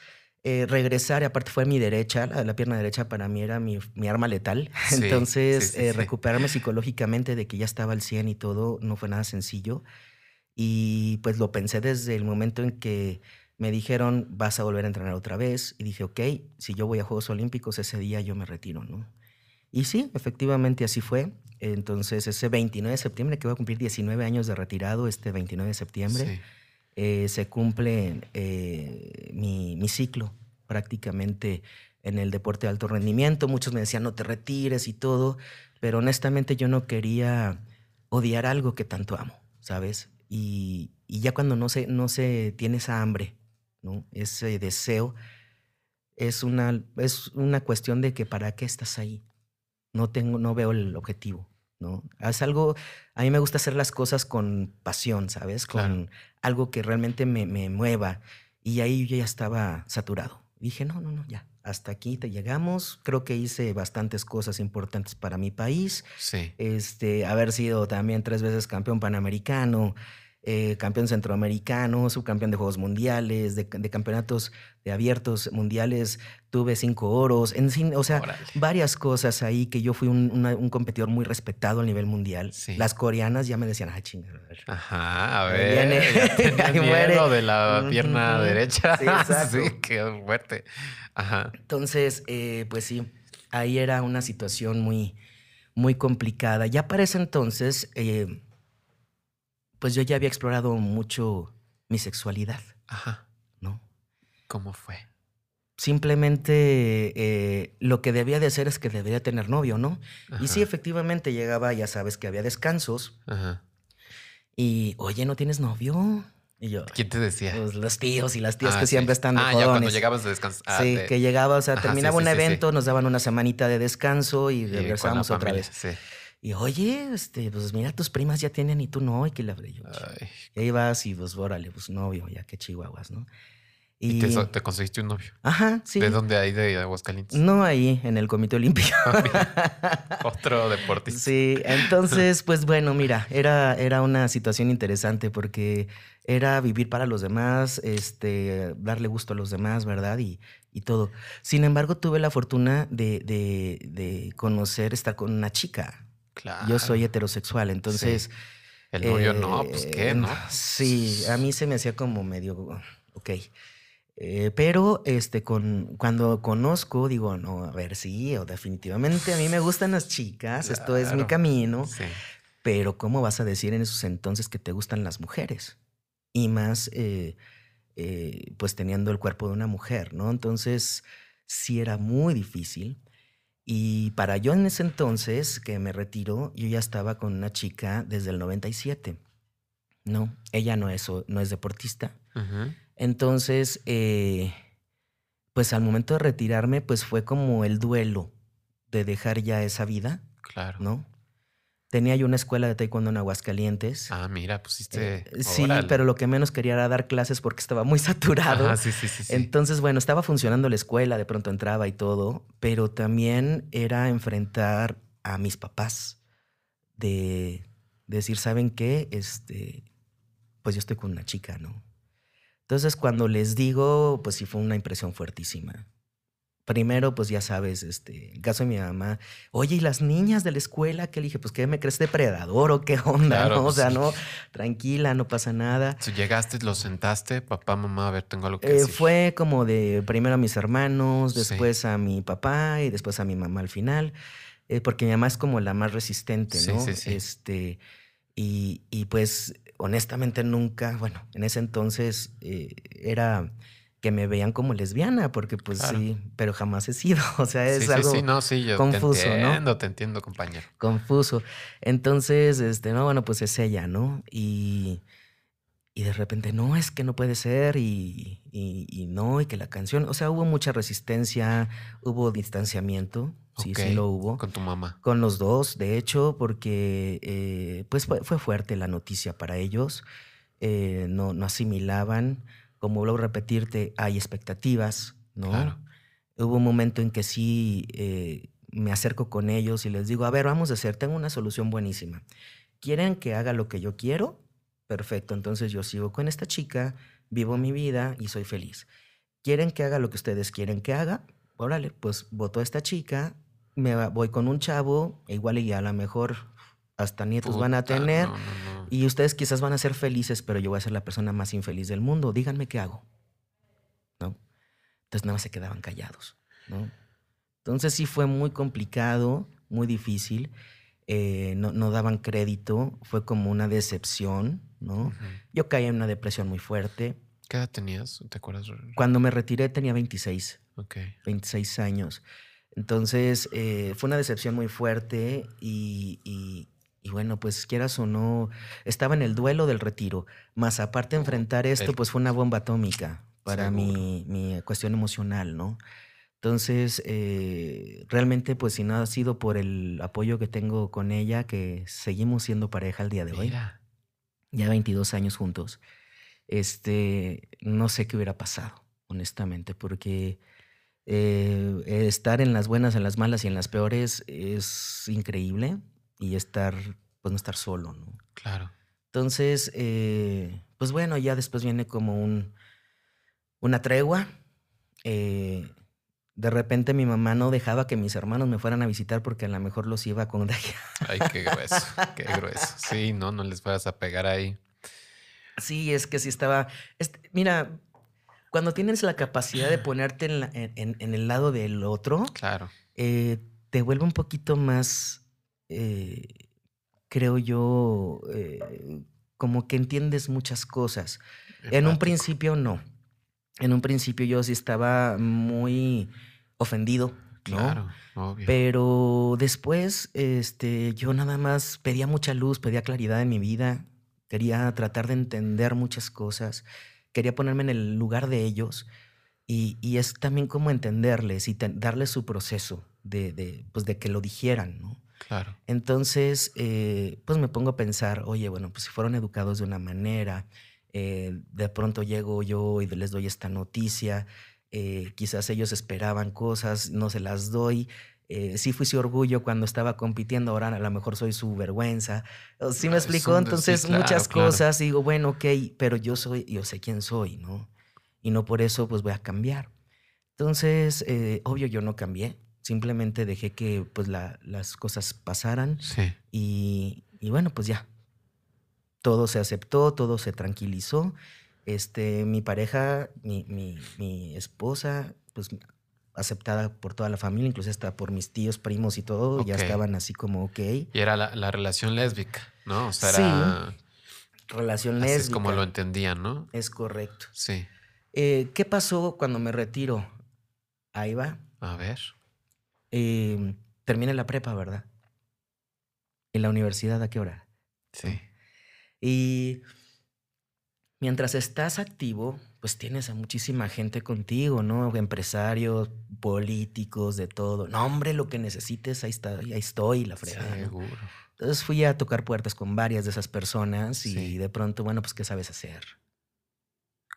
eh, regresar, y aparte fue mi derecha, la, la pierna derecha para mí era mi, mi arma letal. <laughs> Sí, Entonces, sí, sí, eh, recuperarme psicológicamente de que ya estaba al 100 y todo, no fue nada sencillo. Y pues lo pensé desde el momento en que me dijeron, vas a volver a entrenar otra vez. Y dije, ok, si yo voy a Juegos Olímpicos, ese día yo me retiro, ¿no? Y sí, efectivamente así fue. Entonces, ese 29 de septiembre, que voy a cumplir 19 años de retirado, este 29 de septiembre, Sí. Eh, se cumple eh, mi, ciclo prácticamente en el deporte de alto rendimiento. Muchos me decían, no te retires y todo, pero honestamente yo no quería odiar algo que tanto amo, ¿sabes? Y, y ya cuando no se, no se tiene esa hambre, ¿no? ese deseo, es una, es una cuestión de que para qué estás ahí. No, tengo, no veo el objetivo. ¿No? Es algo, a mí me gusta hacer las cosas con pasión, ¿sabes? Con Claro. algo que realmente me, me mueva. Y ahí yo ya estaba saturado. Dije, no, no, no, ya, hasta aquí te llegamos. Creo que hice bastantes cosas importantes para mi país. Sí. Este, haber sido también tres veces campeón panamericano, eh, campeón centroamericano, subcampeón de Juegos Mundiales, de, de campeonatos de abiertos mundiales, tuve cinco oros, en fin, o sea, varias cosas ahí que yo fui un, una- un competidor muy respetado a nivel mundial. Sí. Las coreanas ya me decían, ah, chingada. a ver". Ajá, a ver. viene. <laughs> Ahí muere. de la pierna derecha. Sí, <laughs> exacto. Sí, qué fuerte. Ajá. Entonces, eh, pues sí, ahí era una situación muy, muy complicada. Ya para ese entonces, eh, pues yo ya había explorado mucho mi sexualidad, Ajá. ¿no? ¿Cómo fue? Simplemente eh, lo que debía de hacer es que debería tener novio, ¿no? Y sí, efectivamente llegaba, ya sabes que había descansos Ajá. y, oye, ¿no tienes novio? Y yo, ¿Quién te decía? pues los tíos y las tías Ah, que sí. siempre están de Ah, ya cuando llegabas de descansar. Ah, sí, de- que llegaba, o sea, Ajá, terminaba sí, un sí, evento, nos daban una semanita de descanso y regresábamos otra vez. Sí. Y oye, este, pues mira, tus primas ya tienen y tú no, y que la yo. Y ahí vas y pues órale, pues novio, ya qué chihuahuas, ¿no? Y, te, conseguiste un novio. Ajá, sí. ¿De dónde hay de Aguascalientes? No ahí, en el Comité Olímpico. <laughs> Otro deportista. Sí, entonces, pues bueno, mira, era, era una situación interesante porque era vivir para los demás, este, darle gusto a los demás, ¿verdad? Y, y todo. Sin embargo, tuve la fortuna de, de, de conocer, estar con una chica, Claro. Yo soy heterosexual, entonces... El novio no, pues qué, eh, ¿no? Sí, a mí se me hacía como medio, ok. Eh, pero este, con, cuando conozco, digo, no, a ver, sí, o definitivamente a mí me gustan las chicas, esto es mi camino, Sí. pero ¿cómo vas a decir en esos entonces que te gustan las mujeres? Y más, eh, pues teniendo el cuerpo de una mujer, ¿no? Entonces, sí era muy difícil. Y para yo en ese entonces, que me retiro, yo ya estaba con una chica desde el 97. No, ella no es, no es deportista. Entonces, eh, pues al momento de retirarme, pues fue como el duelo de dejar ya esa vida, Claro. ¿no? Tenía yo una escuela de taekwondo en Aguascalientes. Ah, mira, pusiste. Eh, sí, pero lo que menos quería era dar clases porque estaba muy <laughs> saturado. Ajá, sí, sí, sí. sí. Entonces, bueno, estaba funcionando la escuela, de pronto entraba y todo, pero también era enfrentar a mis papás de decir, ¿saben qué? Este, pues yo estoy con una chica, ¿no? Entonces, cuando les digo, pues sí fue una impresión fuertísima. Primero, pues ya sabes, este, el caso de mi mamá, oye, ¿y las niñas de la escuela? Que le dije, pues, ¿qué me crees depredador o qué onda? Claro, no? O pues, sea, sí. no, tranquila, no pasa nada. Si llegaste, lo sentaste, papá, mamá, a ver, tengo algo que Eh, decir. fue como de primero a mis hermanos, Sí. después a mi papá y después a mi mamá al final, eh, porque mi mamá es como la más resistente, Sí, ¿no? sí, sí. Este, y, y pues honestamente nunca, bueno, en ese entonces eh, era que me veían como lesbiana, porque pues Claro. sí, pero jamás he sido, <laughs> o sea, es sí, algo sí, no, sí, yo confuso, te ¿no? entiendo, te entiendo, compañero. confuso. Entonces, este, no, bueno, pues es ella, ¿no? Y, y de repente, no, es que no puede ser, y, y- y no, y que la canción, o sea, hubo mucha resistencia, hubo distanciamiento, sí, sí lo hubo. Con tu mamá. Con los dos, de hecho, porque eh, pues fue, fue fuerte la noticia para ellos. eh, no, no asimilaban. Como vuelvo a repetirte, hay expectativas, ¿no? Claro. Hubo un momento en que sí eh, me acerco con ellos y les digo, a ver, vamos a hacer, tengo una solución buenísima. ¿Quieren que haga lo que yo quiero? Perfecto, entonces yo sigo con esta chica, vivo mi vida y soy feliz. ¿Quieren que haga lo que ustedes quieren que haga? Órale, pues voto a esta chica, me voy con un chavo, e igual y a lo mejor hasta nietos van a tener. no, no, no. Y ustedes quizás van a ser felices, pero yo voy a ser la persona más infeliz del mundo. Díganme qué hago. ¿No? Entonces nada más se quedaban callados. ¿no? Entonces sí fue muy complicado, muy difícil. eh, no, no daban crédito. Fue como una decepción. ¿no? Yo caí en una depresión muy fuerte. ¿Qué edad tenías? ¿Te acuerdas? Cuando me retiré tenía 26. Ok. 26 años. Entonces, eh, fue una decepción muy fuerte y, y- y bueno, pues quieras o no, estaba en el duelo del retiro, más aparte de enfrentar esto, pues fue una bomba atómica para mi, mi cuestión emocional, ¿no? Entonces, eh, realmente, pues si no ha sido por el apoyo que tengo con ella, que seguimos siendo pareja al día de hoy, Mira. ya 22 años juntos, este, no sé qué hubiera pasado, honestamente, porque eh, estar en las buenas, en las malas y en las peores es increíble y estar, pues no estar solo, ¿no? Claro. Entonces, eh, pues bueno, ya después viene como un, una tregua. eh, de repente mi mamá no dejaba que mis hermanos me fueran a visitar porque a lo mejor los iba a contagiar. Ay, qué grueso, qué grueso. Sí, no, no les vas a pegar ahí. Sí, es que sí estaba. este, mira, cuando tienes la capacidad de ponerte en, la- en- en- en el lado del otro, Claro. eh, te vuelve un poquito más, eh, creo yo, eh, como que entiendes muchas cosas. En un principio no. En un principio yo sí estaba muy ofendido, ¿no? Claro, obvio. Pero después, este, yo nada más pedía mucha luz, pedía claridad en mi vida, quería tratar de entender muchas cosas, quería ponerme en el lugar de ellos y, y es también como entenderles y te- darles su proceso de, de, pues de que lo dijeran, ¿no? Claro. Entonces, eh, pues me pongo a pensar, oye, bueno, pues si fueron educados de una manera, eh, de pronto llego yo y les doy esta noticia, eh, quizás ellos esperaban cosas, no se las doy. Eh, sí fui su orgullo cuando estaba compitiendo, ahora a lo mejor soy su vergüenza. ¿Sí me Ah, explicó? sí, Entonces, claro, muchas claro. cosas, digo, bueno, ok, pero yo soy, yo sé quién soy, ¿no? Y no por eso, pues voy a cambiar. Entonces, eh, obvio, yo no cambié, Simplemente dejé que pues la- las cosas pasaran Sí. y, y bueno, pues ya. Todo se aceptó, todo se tranquilizó. Este, mi pareja, mi, mi, mi esposa, pues aceptada por toda la familia, incluso hasta por mis tíos, primos y todo, ya estaban así como, ok. Y era la, la relación lésbica, ¿no? O sea, Sí, era. Relación Así lésbica. es como lo entendían, ¿no? Es correcto. Sí. Eh, ¿Qué pasó cuando me retiro? Ahí va. A ver. Eh, terminé la prepa, ¿verdad? ¿En la universidad a qué hora? Sí. Y mientras estás activo, pues tienes a muchísima gente contigo, ¿no? Empresarios, políticos, de todo. No, hombre, lo que necesites, ahí, está, ahí estoy, la fregada. ¿no? Seguro. Entonces fui a tocar puertas con varias de esas personas y Sí. de pronto, bueno, pues, ¿qué sabes hacer?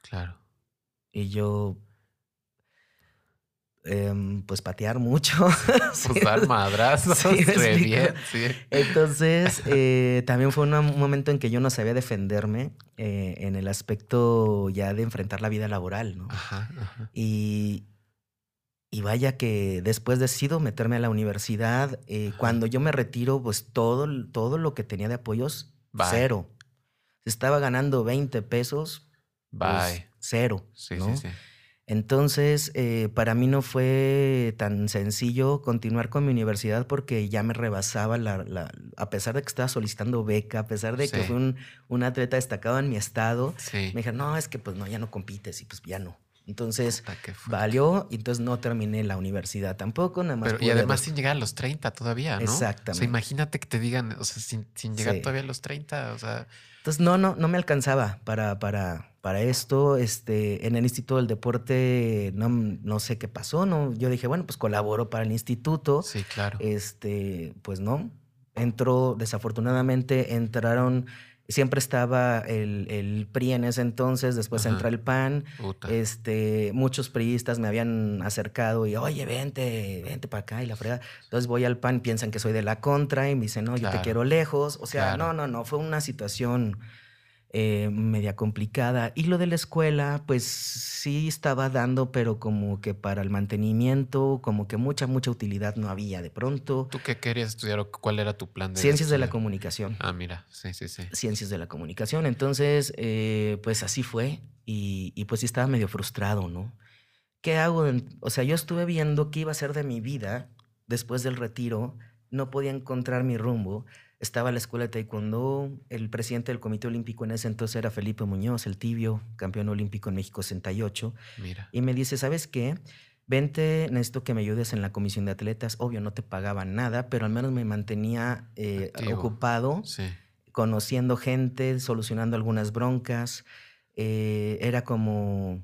Claro. Y yo, em, pues patear mucho. <laughs> Pues dar <laughs> madrazos. Sí, re bien, <laughs> sí. Entonces, eh, también fue un momento en que yo no sabía defenderme eh, en el aspecto ya de enfrentar la vida laboral, ¿no? Ajá, ajá. Y, y vaya que después decido meterme a la universidad. eh, cuando yo me retiro, pues todo, todo lo que tenía de apoyos, Bye. cero. Estaba ganando 20 pesos, pues, cero. Sí, ¿no? sí, sí. Entonces, eh, para mí no fue tan sencillo continuar con mi universidad porque ya me rebasaba la, la- a pesar de que estaba solicitando beca, a pesar de que fui un, un atleta destacado en mi estado, Sí. me dijeron, no, es que pues no, ya no compites y pues ya no. Entonces, valió y entonces no terminé la universidad tampoco, nada más. Pero, y además sin llegar a los 30 todavía, ¿no? O sea, Exactamente. imagínate que te digan, o sea, sin, sin llegar Sí. todavía a los 30, o sea, Entonces, no, no, no me alcanzaba para, para, para esto. Este, en el Instituto del Deporte no, no sé qué pasó, ¿no? Yo dije, bueno, pues colaboro para el instituto. sí, claro. Este, pues no. Entró, desafortunadamente, entraron. Siempre estaba el, el PRI en ese entonces, después Ajá. entra el PAN. Puta. Este, muchos priistas me habían acercado y, oye, vente, vente para acá y la frega. Entonces voy al PAN, piensan que soy de la contra y me dicen, no, yo te quiero lejos. O sea, Claro. no, no, no, fue una situación eh, media complicada. Y lo de la escuela, pues sí estaba dando, pero como que para el mantenimiento, como que mucha, mucha utilidad no había de pronto. ¿Tú qué querías estudiar o cuál era tu plan de Ciencias de la comunicación. Ah, mira, sí, sí, sí. Ciencias de la comunicación. Entonces, eh, pues así fue. Y, y, pues sí estaba medio frustrado, ¿no? ¿Qué hago? O sea, yo estuve viendo qué iba a ser de mi vida después del retiro. No podía encontrar mi rumbo. Estaba la escuela de taekwondo. El presidente del Comité Olímpico en ese entonces era Felipe Muñoz, el tibio, campeón olímpico en México 68. Mira. Y me dice, ¿sabes qué? Vente, necesito que me ayudes en la comisión de atletas. Obvio, no te pagaban nada, pero al menos me mantenía eh, ocupado Sí. conociendo gente, solucionando algunas broncas. eh, era como,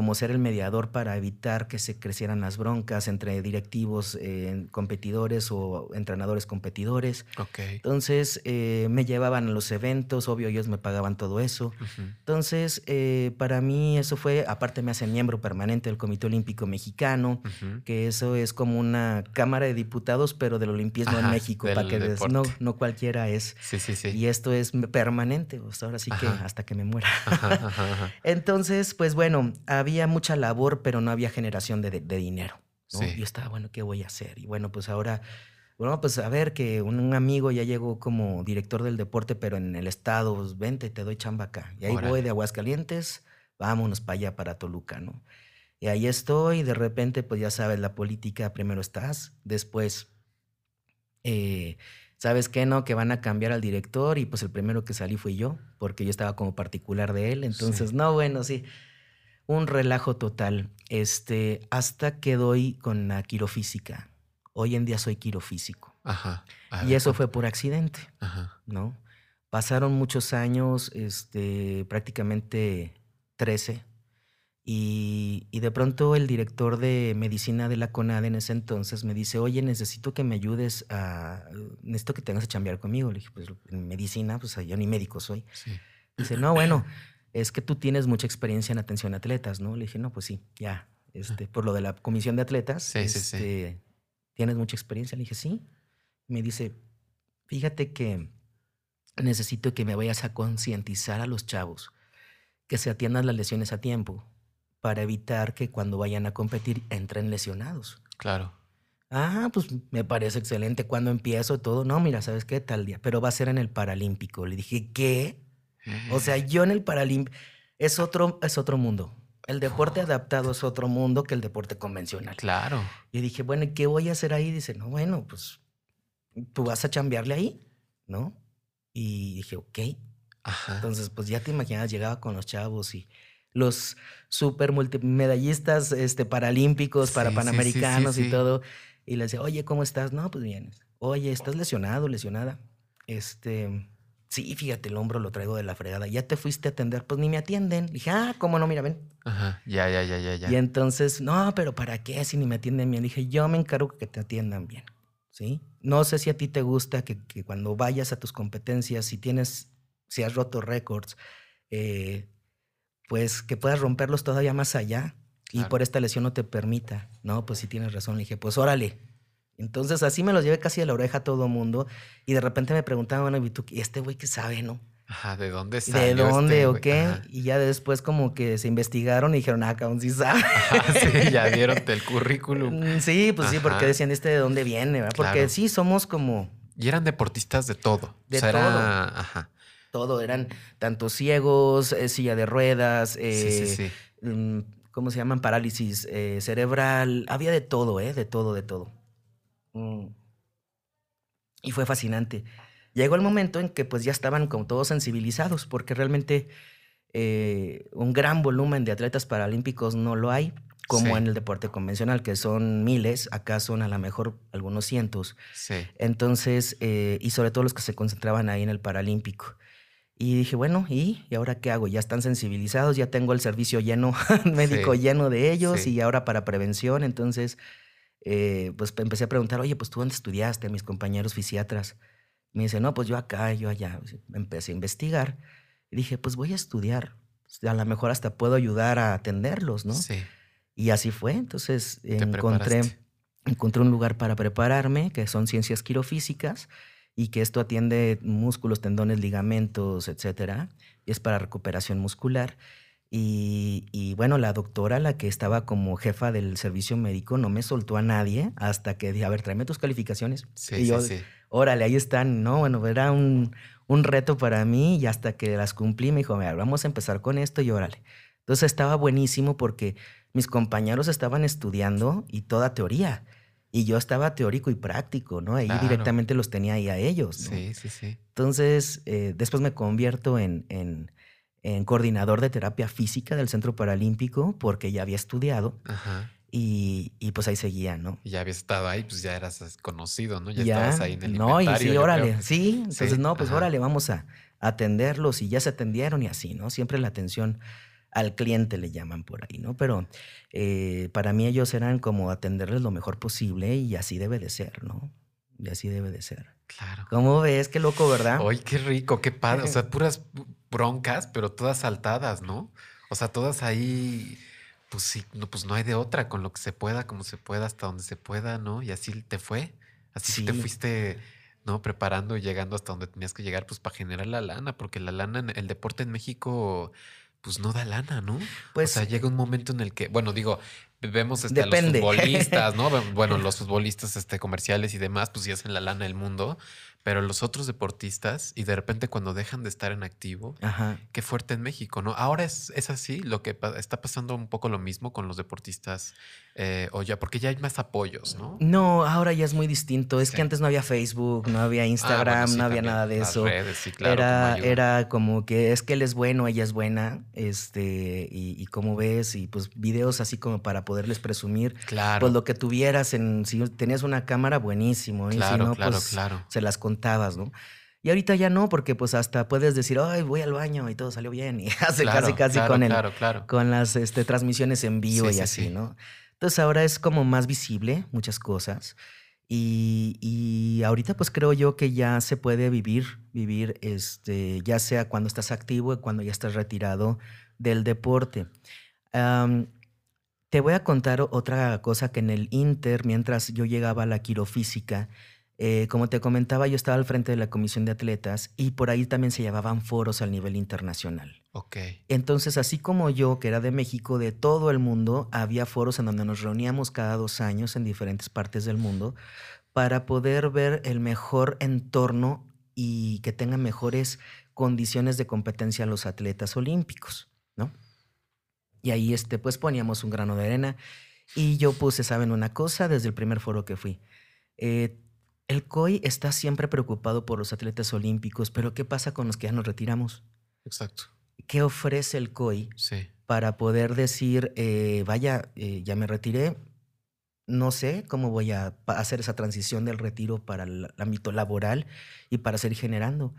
como ser el mediador para evitar que se crecieran las broncas entre directivos eh, competidores o entrenadores competidores. Entonces eh, me llevaban a los eventos, obvio ellos me pagaban todo eso. Entonces eh, para mí eso fue, aparte me hacen miembro permanente del Comité Olímpico Mexicano, que eso es como una Cámara de Diputados, pero del Olimpismo en Ajá, México, del para que no, no cualquiera es. Sí, sí, sí. Y esto es permanente, sea, ahora sí que hasta que me muera. Ajá. <laughs> Entonces, pues bueno, había mucha labor, pero no había generación de, de- de dinero. ¿no? Sí. Yo estaba, bueno, ¿qué voy a hacer? Y bueno, pues ahora, bueno, pues a ver que un, un amigo ya llegó como director del deporte, pero en el estado, pues vente, te doy chamba acá. Y ahí voy Órale. de Aguascalientes, vámonos para allá, para Toluca, ¿no? Y ahí estoy, y de repente, pues ya sabes, la política, primero estás, después, eh, ¿sabes qué? No, que van a cambiar al director y pues el primero que salí fui yo, porque yo estaba como particular de él. Entonces, Sí. no, bueno, sí, un relajo total. Este, hasta que doy con la quirofísica. Hoy en día soy quirofísico. Ajá. Y eso fue por accidente, Ajá. ¿no? Pasaron muchos años, este, prácticamente 13, y, y de pronto el director de medicina de la CONADE en ese entonces me dice, oye, necesito que me ayudes a, necesito que te vengas a chambear conmigo. Le dije, pues en medicina, pues yo ni médico soy. Sí. Dice, no, bueno, es que tú tienes mucha experiencia en atención a atletas, ¿no? Le dije, no, pues sí, ya, este, por lo de la comisión de atletas, Sí, sí, sí. este, ¿tienes mucha experiencia? Le dije, sí. Me dice, fíjate que necesito que me vayas a concientizar a los chavos, que se atiendan las lesiones a tiempo, para evitar que cuando vayan a competir entren lesionados. Claro. Ah, pues me parece excelente. ¿Cuándo empiezo todo? No, mira, ¿sabes qué? Tal día. Pero va a ser en el Paralímpico. Le dije, ¿qué? O sea, yo en el Paralímpico es otro, es otro mundo. El deporte adaptado es otro mundo que el deporte convencional. Claro. Y dije, bueno, ¿y qué voy a hacer ahí? Dice, no, bueno, pues tú vas a chambearle ahí, ¿no? Y dije, ok. Ajá. Entonces, pues ya te imaginas, llegaba con los chavos y los super este, paralímpicos, para Sí, sí, sí, panamericanos y todo. Y le decía, oye, ¿cómo estás? No, pues bien. Oye, ¿estás lesionado, lesionada? Este, sí, fíjate, el hombro lo traigo de la fregada. ¿Ya te fuiste a atender? Pues ni me atienden. Le dije, ah, ¿cómo no? Mira, ven. Ajá. Ya, ya, ya, ya, ya. Y entonces, no, pero ¿para qué si ni me atienden bien? Dije, yo me encargo que te atiendan bien, ¿sí? No sé si a ti te gusta que, que cuando vayas a tus competencias, si tienes, si has roto récords, eh, pues que puedas romperlos todavía más allá y Claro. por esta lesión no te permita, ¿no? Pues si tienes razón, le dije, pues órale. Entonces así me los llevé casi a la oreja a todo mundo y de repente me preguntaban, bueno, ¿y tú, ¿y este güey qué sabe, no? Ajá. ¿De dónde ¿De salió dónde este o güey? qué? Ajá. Y ya después como que se investigaron y dijeron, ah, cabrón, sí sabe. Ajá, sí, <laughs> ya vieron el currículum. Mm, Sí, pues sí, porque decían este de dónde viene, ¿verdad? Porque Claro. sí, somos como Y eran deportistas de todo. De o sea, era- todo. Ajá. todo, eran tanto ciegos, eh, silla de ruedas, Sí, eh, sí, sí. mm, ¿cómo se llaman? Parálisis eh, cerebral, había de todo, ¿eh? De todo, de todo. Mm. Y fue fascinante. Llegó el momento en que pues ya estaban como todos sensibilizados, porque realmente eh, un gran volumen de atletas paralímpicos no lo hay, como Sí. en el deporte convencional, que son miles, acá son a lo mejor algunos cientos. Sí. Entonces, eh, y sobre todo los que se concentraban ahí en el Paralímpico. Y dije, bueno, ¿y, ¿y ahora qué hago? Ya están sensibilizados, ya tengo el servicio lleno, <laughs> médico Sí. lleno de ellos y ahora para prevención. Entonces, eh, pues empecé a preguntar, oye, pues tú dónde estudiaste, mis compañeros fisiatras. Me dice, no, pues yo acá, yo allá. Empecé a investigar y dije, pues voy a estudiar. A lo mejor hasta puedo ayudar a atenderlos, ¿no? Sí. Y así fue. Entonces encontré, encontré un lugar para prepararme, que son ciencias quirofísicas, y que esto atiende músculos, tendones, ligamentos, etcétera. Y es para recuperación muscular. Y, y bueno, la doctora, la que estaba como jefa del servicio médico, no me soltó a nadie hasta que dije, a ver, tráeme tus calificaciones. Sí, y sí, yo, sí. órale, ahí están. No, bueno, era un, un reto para mí y hasta que las cumplí me dijo, mira, vamos a empezar con esto y órale. Entonces estaba buenísimo porque mis compañeros estaban estudiando y toda teoría. Y yo estaba teórico y práctico, ¿no? Ahí Claro. directamente los tenía ahí a ellos. ¿no? Sí, sí, sí. Entonces, eh, después me convierto en, en- en coordinador de terapia física del Centro Paralímpico porque ya había estudiado Ajá. y, y pues ahí seguía, ¿no? Y ya habías estado ahí, pues ya eras conocido, ¿no? Ya, Ya, estabas ahí en el no, y sí, órale, creo. sí, entonces Sí, no, pues ajá. órale, vamos a atenderlos y ya se atendieron y así, ¿no? Siempre la atención al cliente le llaman por ahí, ¿no? Pero eh, para mí ellos eran como atenderles lo mejor posible y así debe de ser, ¿no? Y así debe de ser. Claro. ¿Cómo ves? Qué loco, ¿verdad? Ay, qué rico, qué padre. O sea, <laughs> puras broncas, pero todas saltadas, ¿no? O sea, todas ahí, pues sí, no, pues no hay de otra, con lo que se pueda, como se pueda, hasta donde se pueda, ¿no? Y así te fue. Así te fuiste, ¿no? Preparando y llegando hasta donde tenías que llegar, pues para generar la lana, porque la lana, el deporte en México, pues no da lana, ¿no? Pues o sea, llega un momento en el que, bueno, digo, vemos este, a los futbolistas, ¿no? Bueno, <laughs> los futbolistas este, comerciales y demás, pues sí hacen la lana del mundo, pero los otros deportistas, y de repente cuando dejan de estar en activo, Ajá. qué fuerte en México, ¿no? Ahora es, es así, lo que pa- está pasando un poco lo mismo con los deportistas, eh, o ya, porque ya hay más apoyos, ¿no? No, ahora ya es muy distinto. Es Sí. que antes no había Facebook, no había Ah, Instagram, bueno, sí, no había nada de Las eso. redes, sí, claro, era, como era como que es que él es bueno, ella es buena, este, y, y como ves, y pues videos así como para poderles presumir, Claro, pues lo que tuvieras en, si tenías una cámara, buenísimo, y claro, si no, claro, pues claro. se las contabas, ¿no? Y ahorita ya no, porque pues hasta puedes decir, ay, voy al baño y todo salió bien, y <laughs> hace Claro, casi casi claro, con el, Claro, claro. con las este, transmisiones en vivo Sí, y sí, así, sí. ¿no? Entonces ahora es como más visible muchas cosas. Y, y ahorita pues creo yo que ya se puede vivir, vivir este, ya sea cuando estás activo y cuando ya estás retirado del deporte. Am, te voy a contar otra cosa que en el Inter, mientras yo llegaba a la quirofísica, Eh, como te comentaba, yo estaba al frente de la comisión de atletas y por ahí también se llevaban foros al nivel internacional. Ok. Entonces, así como yo, que era de México, de todo el mundo, había foros en donde nos reuníamos cada dos años en diferentes partes del mundo para poder ver el mejor entorno y que tengan mejores condiciones de competencia los atletas olímpicos, ¿no? Y ahí, este, pues poníamos un grano de arena y yo puse, ¿saben una cosa? Desde el primer foro que fui. Eh, el COI está siempre preocupado por los atletas olímpicos, pero ¿qué pasa con los que ya nos retiramos? Exacto. ¿Qué ofrece el COI Sí. para poder decir, eh, vaya, eh, ya me retiré, no sé cómo voy a hacer esa transición del retiro para el ámbito laboral y para seguir generando?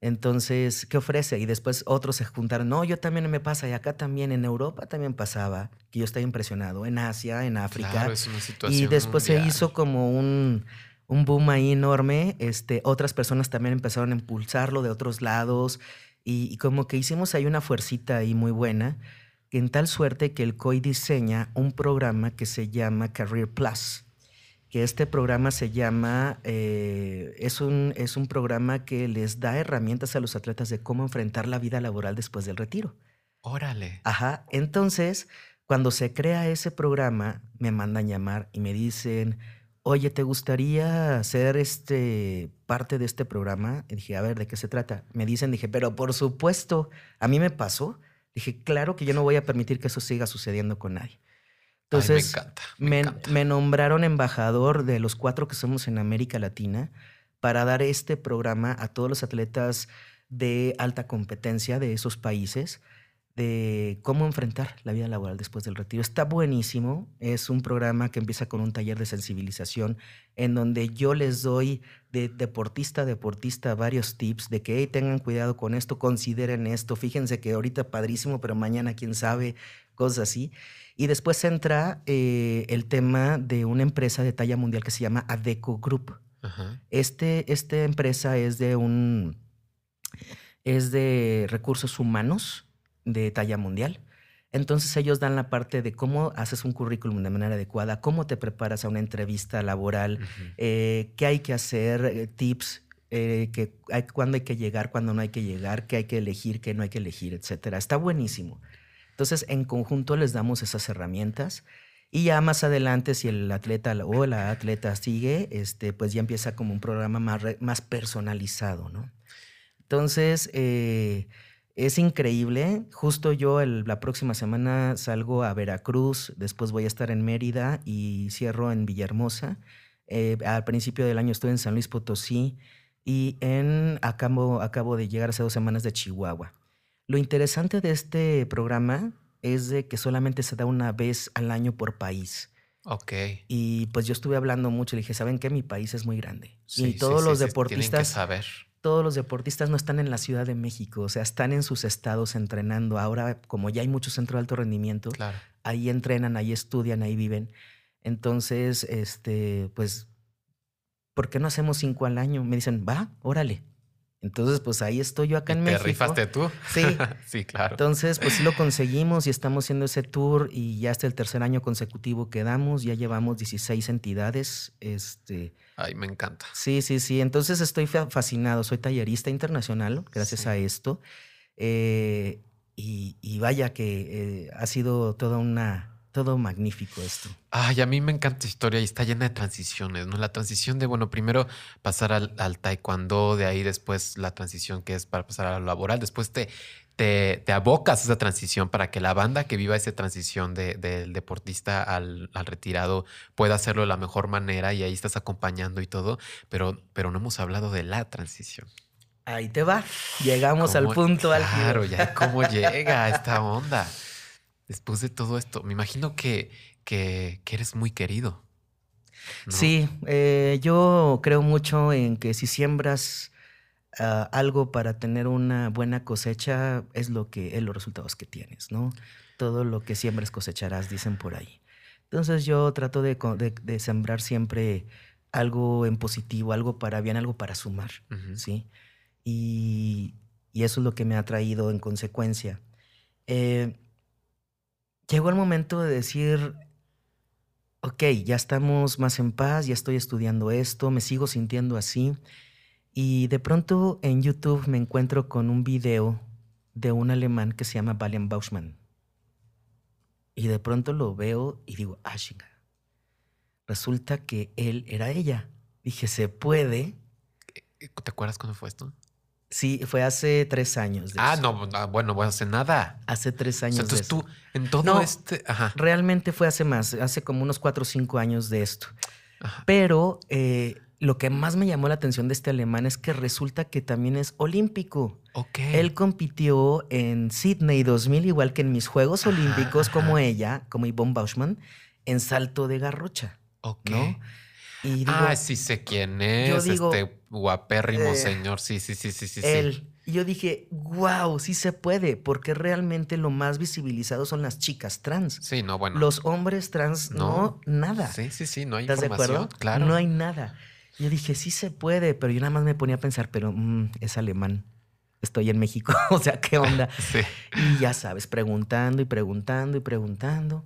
Entonces, ¿qué ofrece? Y después otros se juntaron, no, yo también me pasa, y acá también, en Europa también pasaba, que yo estaba impresionado, en Asia, en África. Claro, es una situación Y después se hizo como un, un boom ahí enorme. Este, otras personas también empezaron a impulsarlo de otros lados. Y, y como que hicimos ahí una fuercita ahí muy buena. En tal suerte que el COI diseña un programa que se llama Career Plus. Que este programa se llama, eh, es, un, es un programa que les da herramientas a los atletas de cómo enfrentar la vida laboral después del retiro. Órale. Ajá. Entonces, cuando se crea ese programa, me mandan llamar y me dicen, oye, ¿te gustaría ser este, parte de este programa? Y dije, a ver, ¿de qué se trata? Me dicen, dije, pero por supuesto, a mí me pasó. Dije, claro que yo no voy a permitir que eso siga sucediendo con nadie. Ay, me Entonces, encanta. Me, me, encanta. me nombraron embajador de los cuatro que somos en América Latina para dar este programa a todos los atletas de alta competencia de esos países de cómo enfrentar la vida laboral después del retiro. Está buenísimo. Es un programa que empieza con un taller de sensibilización en donde yo les doy de deportista a deportista varios tips de que "Hey, tengan cuidado con esto, consideren esto, fíjense que ahorita padrísimo, pero mañana quién sabe, cosas así. Y después entra eh, el tema de una empresa de talla mundial que se llama Adeco Group. Ajá. Este, esta empresa es de un es de recursos humanos de talla mundial. Entonces ellos dan la parte de cómo haces un currículum de manera adecuada, cómo te preparas a una entrevista laboral, eh, qué hay que hacer, eh, tips, eh, que hay, cuándo hay que llegar, cuándo no hay que llegar, qué hay que elegir, qué no hay que elegir, etcétera. Está buenísimo. Entonces, en conjunto les damos esas herramientas y ya más adelante, si el atleta o la atleta sigue, este, pues ya empieza como un programa más personalizado, ¿no? Entonces, eh, es increíble. Justo yo el- la próxima semana salgo a Veracruz, después voy a estar en Mérida y cierro en Villahermosa. Eh, al principio del año estuve en San Luis Potosí y en, acabo, acabo de llegar hace dos semanas de Chihuahua. Lo interesante de este programa es de que solamente se da una vez al año por país. Ok. Y pues yo estuve hablando mucho, le dije, ¿saben qué? Mi país es muy grande. Sí, y todos sí, los sí, Tienen que deportistas saber. Todos los deportistas no están en la Ciudad de México, o sea, están en sus estados entrenando. Ahora, como ya hay mucho centro de alto rendimiento, Claro. ahí entrenan, ahí estudian, ahí viven. Entonces, este, pues, ¿por qué no hacemos cinco al año? Me dicen, va, órale. Entonces, pues ahí estoy yo acá ¿Y en ¿Te México. rifaste tú? Sí. <laughs> sí, claro. Entonces, pues sí lo conseguimos y estamos haciendo ese tour y ya hasta el tercer año consecutivo que damos, ya llevamos 16 entidades, este, Ay, me encanta. Sí, sí, sí. Entonces estoy fa- fascinado. Soy tallerista internacional gracias Sí. a esto. Eh, y, y vaya que eh, ha sido toda una, todo magnífico esto. Ay, a mí me encanta esta historia y está llena de transiciones, ¿no? La transición de, bueno, primero pasar al, al taekwondo, de ahí después la transición que es para pasar a lo laboral, después te, te, te abocas a esa transición para que la banda que viva esa transición de- del deportista al, al retirado pueda hacerlo de la mejor manera y ahí estás acompañando y todo, pero, pero no hemos hablado de la transición. Ahí te va. Llegamos al ¿Cómo- punto Claro, álgido. ya cómo llega esta onda. Después de todo esto, me imagino que, que, que eres muy querido. ¿no? Sí, eh, yo creo mucho en que si siembras ah, algo para tener una buena cosecha, es lo que es los resultados que tienes, ¿no? Todo lo que siembres cosecharás, dicen por ahí. Entonces yo trato de, de- de sembrar siempre algo en positivo, algo para bien, algo para sumar. ¿sí? Y, y eso es lo que me ha traído en consecuencia. Eh, llegó el momento de decir, ok, ya estamos más en paz, ya estoy estudiando esto, me sigo sintiendo así. Y de pronto en YouTube me encuentro con un video de un alemán que se llama Valian Bauschmann. Y de pronto lo veo y digo, ah. Resulta que él era ella. Dije, ¿se puede? ¿Te acuerdas cuándo fue esto? Sí, fue hace tres años. Ah, eso. no, no, bueno, bueno, hace nada. Hace tres O sea, años. de entonces eso. tú, en todo No. este. Ajá. Realmente fue hace más, hace como unos cuatro o cinco años de esto. ajá. Pero eh, lo que más me llamó la atención de este alemán es que resulta que también es olímpico. Ok. Él compitió en Sydney 2000, igual que en mis Juegos Olímpicos, ajá. como ella, como Yvonne Bauschmann, en salto de garrocha. Ok. ¿no? Y digo, ah, sí sé quién es. yo digo, este guapérrimo eh, señor. Sí, sí, sí, sí, sí. sí. él. Y yo dije, wow, sí se puede, porque realmente lo más visibilizado son las chicas trans. Sí, no, bueno. Los hombres trans, no, nada. Sí, sí, sí, no hay ¿Estás de información. acuerdo? Claro. No hay nada. Yo dije, sí se puede, pero yo nada más me ponía a pensar, pero mm, es alemán. Estoy en México, <laughs> o sea, ¿qué onda? <laughs> Sí. Y ya sabes, preguntando y preguntando y preguntando.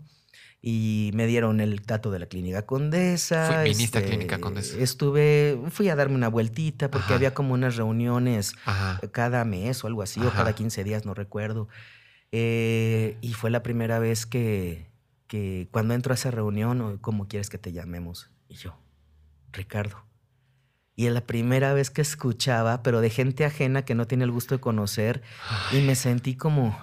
Y me dieron el dato de la clínica Condesa. este, Fui- viniste a Clínica Condesa. Estuve, fui a darme una vueltita porque Ajá. había como unas reuniones Ajá. cada mes o algo así, o cada 15 días, no recuerdo. Eh, y fue la primera vez que, que cuando entro a esa reunión, o ¿cómo quieres que te llamemos? Y yo, Ricardo. Y es la primera vez que escuchaba, pero de gente ajena que no tiene el gusto de conocer, y me sentí como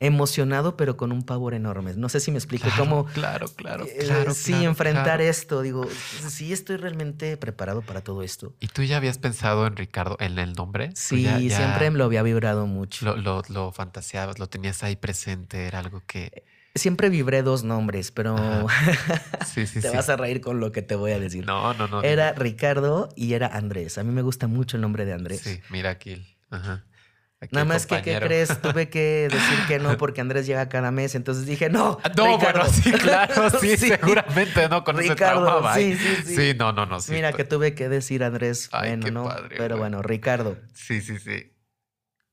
emocionado, pero con un pavor enorme. No sé si me explico Claro, cómo... Claro, claro, eh, claro. sí, claro, enfrentar claro. esto. Digo, sí estoy realmente preparado para todo esto. ¿Y tú ya habías pensado en Ricardo, en el nombre? ¿Tú Sí, ya- ya siempre lo había vibrado mucho. Lo, lo, lo fantaseabas, lo tenías ahí presente, era algo que. Siempre vibré dos nombres, pero <laughs> Sí, sí, te sí. vas a reír con lo que te voy a decir. No, no, no. Era Ricardo y era Andrés. A mí me gusta mucho el nombre de Andrés. Sí, mira aquí. Ajá. Aquí Nada más que, ¿qué crees? Tuve que <laughs> decir que no porque Andrés llega cada mes. Entonces dije, no. Ah, No, Ricardo. bueno, sí, claro, <laughs> sí, Sí. seguramente no con ese Ricardo, trauma. sí, bye. sí, sí. Sí, no, no, no. Sí, Mira que tuve que decir Andrés. Ay, bueno, qué no. padre, pero güey. bueno, Ricardo. Sí, sí, sí.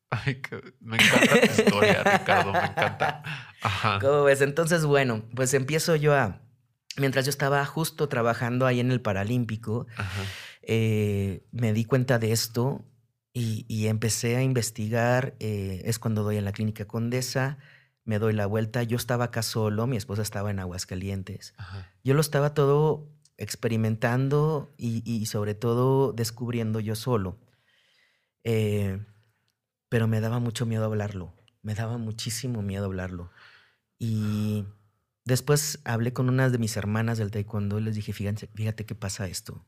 Ay, que- me encanta tu historia, <laughs> Ricardo, me encanta. Ajá. ¿Cómo ves? Entonces, bueno, pues empiezo yo a. Mientras yo estaba justo trabajando ahí en el Paralímpico, eh, me di cuenta de esto y, y empecé a investigar. eh, es cuando doy en la clínica Condesa, me doy la vuelta. Yo estaba acá solo, mi esposa estaba en Aguascalientes. Ajá. Yo lo estaba todo experimentando y, y sobre todo descubriendo yo solo. Eh, pero me daba mucho miedo hablarlo. Me daba muchísimo miedo hablarlo. Y después hablé con una de mis hermanas del taekwondo y les dije, fíjate, fíjate qué pasa esto.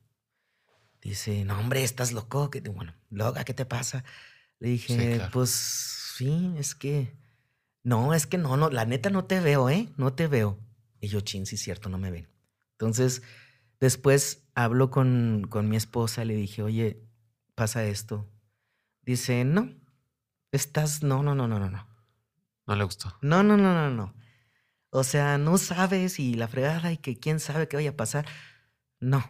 Dice, no, hombre, estás loco. ¿Qué te- bueno, loca, ¿qué te pasa? Le dije, claro. pues sí, es que... No, es que no, no, la neta no te veo, ¿eh? No te veo. Y yo, chin, sí cierto, no me ven. Entonces, después hablo con, con mi esposa, le dije, oye, pasa esto. Dice, no, estás, no, no, no, no, no, no. No le gustó. No, no, no, no, no. O sea, no sabes y la fregada y que quién sabe qué vaya a pasar. No.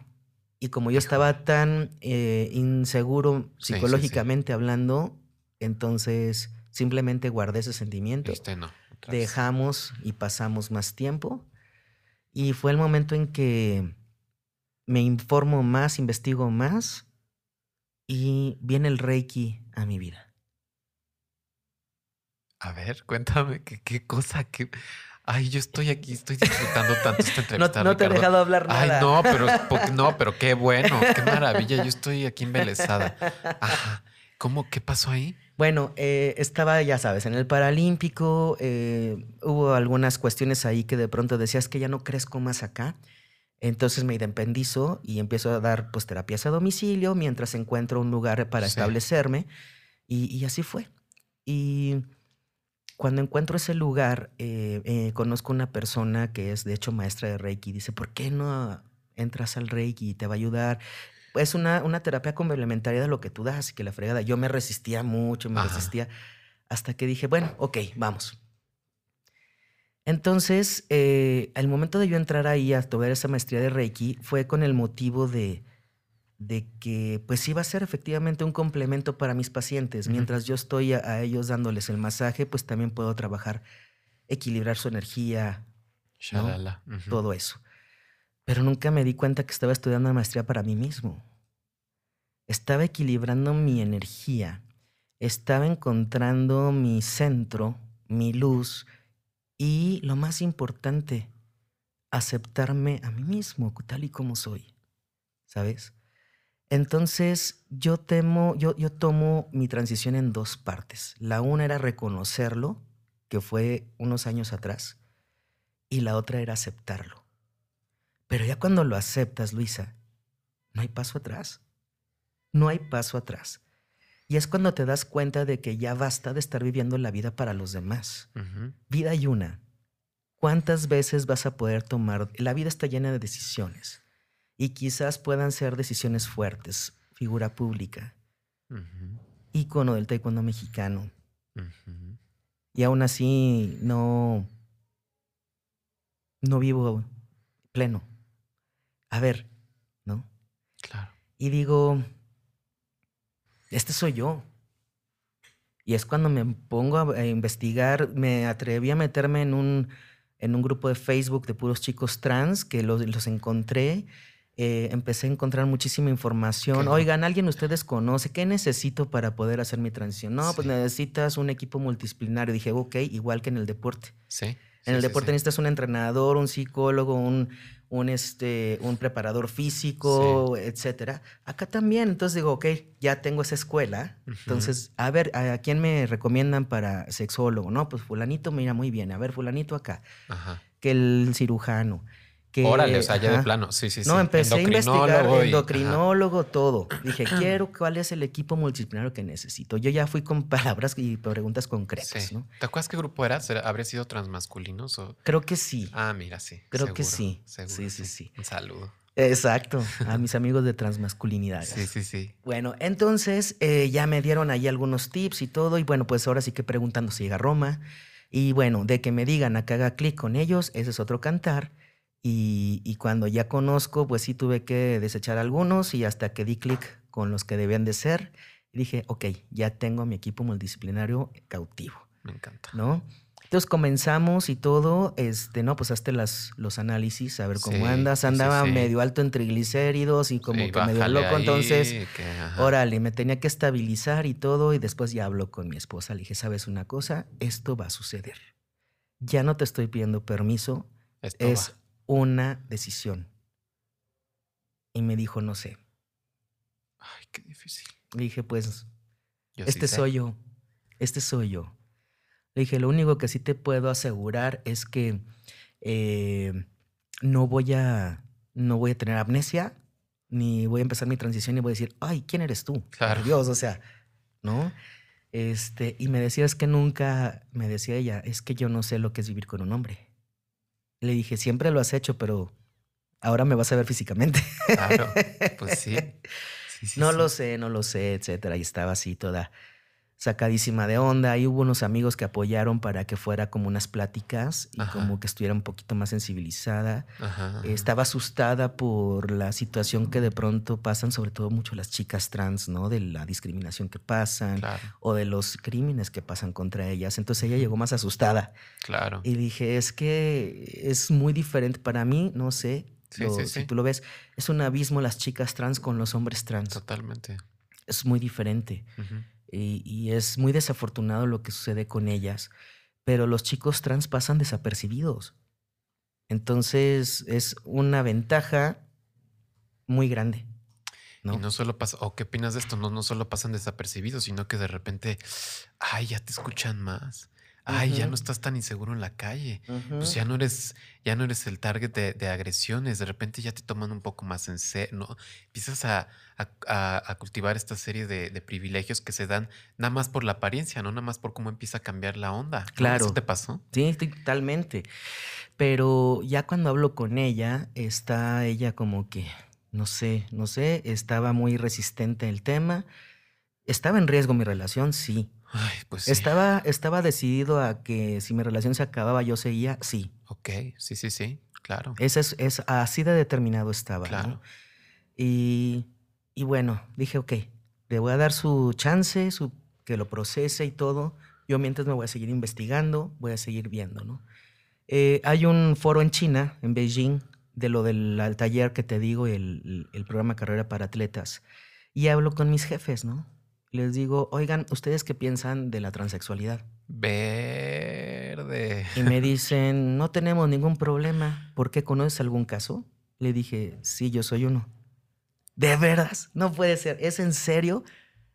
Y como yo estaba tan eh, inseguro Sí, sí, sí. psicológicamente hablando, entonces simplemente guardé ese sentimiento. Viste, no. Dejamos y pasamos más tiempo. Y fue el momento en que me informo más, investigo más y viene el Reiki a mi vida. A ver, cuéntame, ¿qué, qué cosa? Qué... Ay, yo estoy aquí, estoy disfrutando tanto esta <laughs> entrevista. no te he dejado hablar Ay, nada. no, pero, <laughs> no, pero qué bueno, qué maravilla. Yo estoy aquí embelesada. Ajá. ¿Cómo? ¿Qué pasó ahí? Bueno, eh, estaba, ya sabes, en el Paralímpico. eh, hubo algunas cuestiones ahí que de pronto decías que ya no crezco más acá. Entonces me independizo y empiezo a dar pues, terapias a domicilio mientras encuentro un lugar para Sí. establecerme. Y, y así fue. Y cuando encuentro ese lugar, eh, eh, conozco una persona que es de hecho maestra de Reiki. Dice, ¿por qué no entras al Reiki? Te va a ayudar. Es una, una terapia complementaria de lo que tú das y que la fregada. Yo me resistía mucho, me Ajá. resistía, hasta que dije, bueno, ok, vamos. Entonces, eh, al momento de yo entrar ahí a tomar esa maestría de Reiki, fue con el motivo de, de que pues iba a ser efectivamente un complemento para mis pacientes. Mientras yo estoy a, a ellos dándoles el masaje, pues también puedo trabajar, equilibrar su energía, Shalala. Ujú. todo eso. Pero nunca me di cuenta que estaba estudiando una maestría para mí mismo. Estaba equilibrando mi energía, estaba encontrando mi centro, mi luz y lo más importante, aceptarme a mí mismo tal y como soy. ¿Sabes? Entonces yo temo, yo, yo tomo mi transición en dos partes. La una era reconocerlo, que fue unos años atrás, y la otra era aceptarlo. Pero ya cuando lo aceptas, Luisa, no hay paso atrás. No hay paso atrás. Y es cuando te das cuenta de que ya basta de estar viviendo la vida para los demás. Vida hay una. ¿Cuántas veces vas a poder tomar? La vida está llena de decisiones. Y quizás puedan ser decisiones fuertes. Figura pública. Ícono del taekwondo mexicano. Y aún así no, no vivo pleno. A ver, ¿no? Claro. Y digo, este soy yo. Y es cuando me pongo a, investigar, me atreví a meterme en un, en un grupo de Facebook de puros chicos trans que los, los encontré. Eh, empecé a encontrar muchísima información. Oigan, ¿alguien ustedes conoce? ¿Qué necesito para poder hacer mi transición? No, pues necesitas un equipo multidisciplinario. Dije, ok, igual que en el deporte. Sí. En el deporte necesitas un entrenador, un psicólogo, un, un, este, un preparador físico, etcétera. Acá también, entonces digo, ok, ya tengo esa escuela. Entonces, a ver, ¿a quién me recomiendan para sexólogo? No, pues fulanito mira muy bien. A ver, fulanito acá. Ajá. Que el cirujano. Que, Órale, o sea, ya de plano. Sí, sí, sí. No, empecé a investigar endocrinólogo, todo. Dije, quiero cuál es el equipo multidisciplinario que necesito. Yo ya fui con <laughs> palabras y preguntas concretas, ¿no? ¿Te acuerdas qué grupo eras? ¿Habría sido transmasculinos o...? Creo que sí. Ah, mira, sí. Creo que sí. Seguro, sí, sí, sí. Un saludo. Exacto, a <laughs> mis amigos de transmasculinidad. Sí, sí, sí. Bueno, entonces eh, ya me dieron ahí algunos tips y todo, y bueno, pues ahora sí que preguntando si llega a Roma. Y bueno, de que me digan a que haga clic con ellos, ese es otro cantar. Y, cuando ya conozco, pues sí tuve que desechar algunos y hasta que di clic con los que debían de ser, dije, ok, ya tengo mi equipo multidisciplinario cautivo. Me encanta. ¿No? Entonces comenzamos y todo, este, no, pues las, los análisis, a ver cómo andas. Andaba medio alto en triglicéridos y como que medio loco. entonces, órale, me tenía que estabilizar y todo. Y después ya hablo con mi esposa. Le dije, ¿sabes una cosa? Esto va a suceder. Ya no te estoy pidiendo permiso. es una decisión. Y me dijo, no sé. Ay, qué difícil. Le dije, pues, este soy yo. Este soy yo. Le dije, lo único que sí te puedo asegurar es que eh, no voy a no voy a tener amnesia, ni voy a empezar mi transición y voy a decir, ay, ¿quién eres tú? Claro. Dios, o sea, ¿no? Este, y me decía, es que nunca, me decía ella, es que yo no sé lo que es vivir con un hombre. Le dije, siempre lo has hecho, pero ahora me vas a ver físicamente. Claro, pues sí. <laughs> no lo sé, no lo sé, etcétera. Y estaba así toda sacadísima de onda. Ahí hubo unos amigos que apoyaron para que fuera como unas pláticas y como que estuviera un poquito más sensibilizada. Estaba asustada por la situación que de pronto pasan, sobre todo mucho las chicas trans, ¿no? De la discriminación que pasan o de los crímenes que pasan contra ellas. Entonces ella llegó más asustada. Claro. Y dije, es que es muy diferente para mí, no sé. si tú lo ves, es un abismo las chicas trans con los hombres trans. Totalmente. Es muy diferente y, es muy desafortunado lo que sucede con ellas, pero los chicos trans pasan desapercibidos. Entonces es una ventaja muy grande. ¿no? Y no solo pasa, o qué opinas de esto, no, no solo pasan desapercibidos, sino que de repente, ay, ya te escuchan más ay, ya no estás tan inseguro en la calle. Pues ya no eres, ya no eres el target de, agresiones. De repente ya te toman un poco más en serio. ¿no? Empiezas a, cultivar esta serie de, privilegios que se dan nada más por la apariencia, no nada más por cómo empieza a cambiar la onda. Claro. ¿Eso te pasó? Sí, totalmente. Pero ya cuando hablo con ella, está ella como que, no sé, no sé, estaba muy resistente el tema. ¿Estaba en riesgo mi relación? Sí. Ay, pues estaba, estaba decidido a que si mi relación se acababa, yo seguía, sí. Ok, sí, sí, sí, claro. Ese es, es así de determinado estaba. Claro. Y, y, bueno, dije, ok, le voy a dar su chance, su, que lo procese y todo. Yo mientras me voy a seguir investigando, voy a seguir viendo, ¿no? Eh, hay un foro en China, en Beijing, de lo del al taller que te digo, el, el programa Carrera para Atletas, y hablo con mis jefes, ¿no? Les digo, oigan, ¿ustedes qué piensan de la transexualidad? Verde. Y me dicen, no tenemos ningún problema. ¿Por qué conoces algún caso? Le dije, sí, yo soy uno. ¿De veras? No puede ser. ¿Es en serio?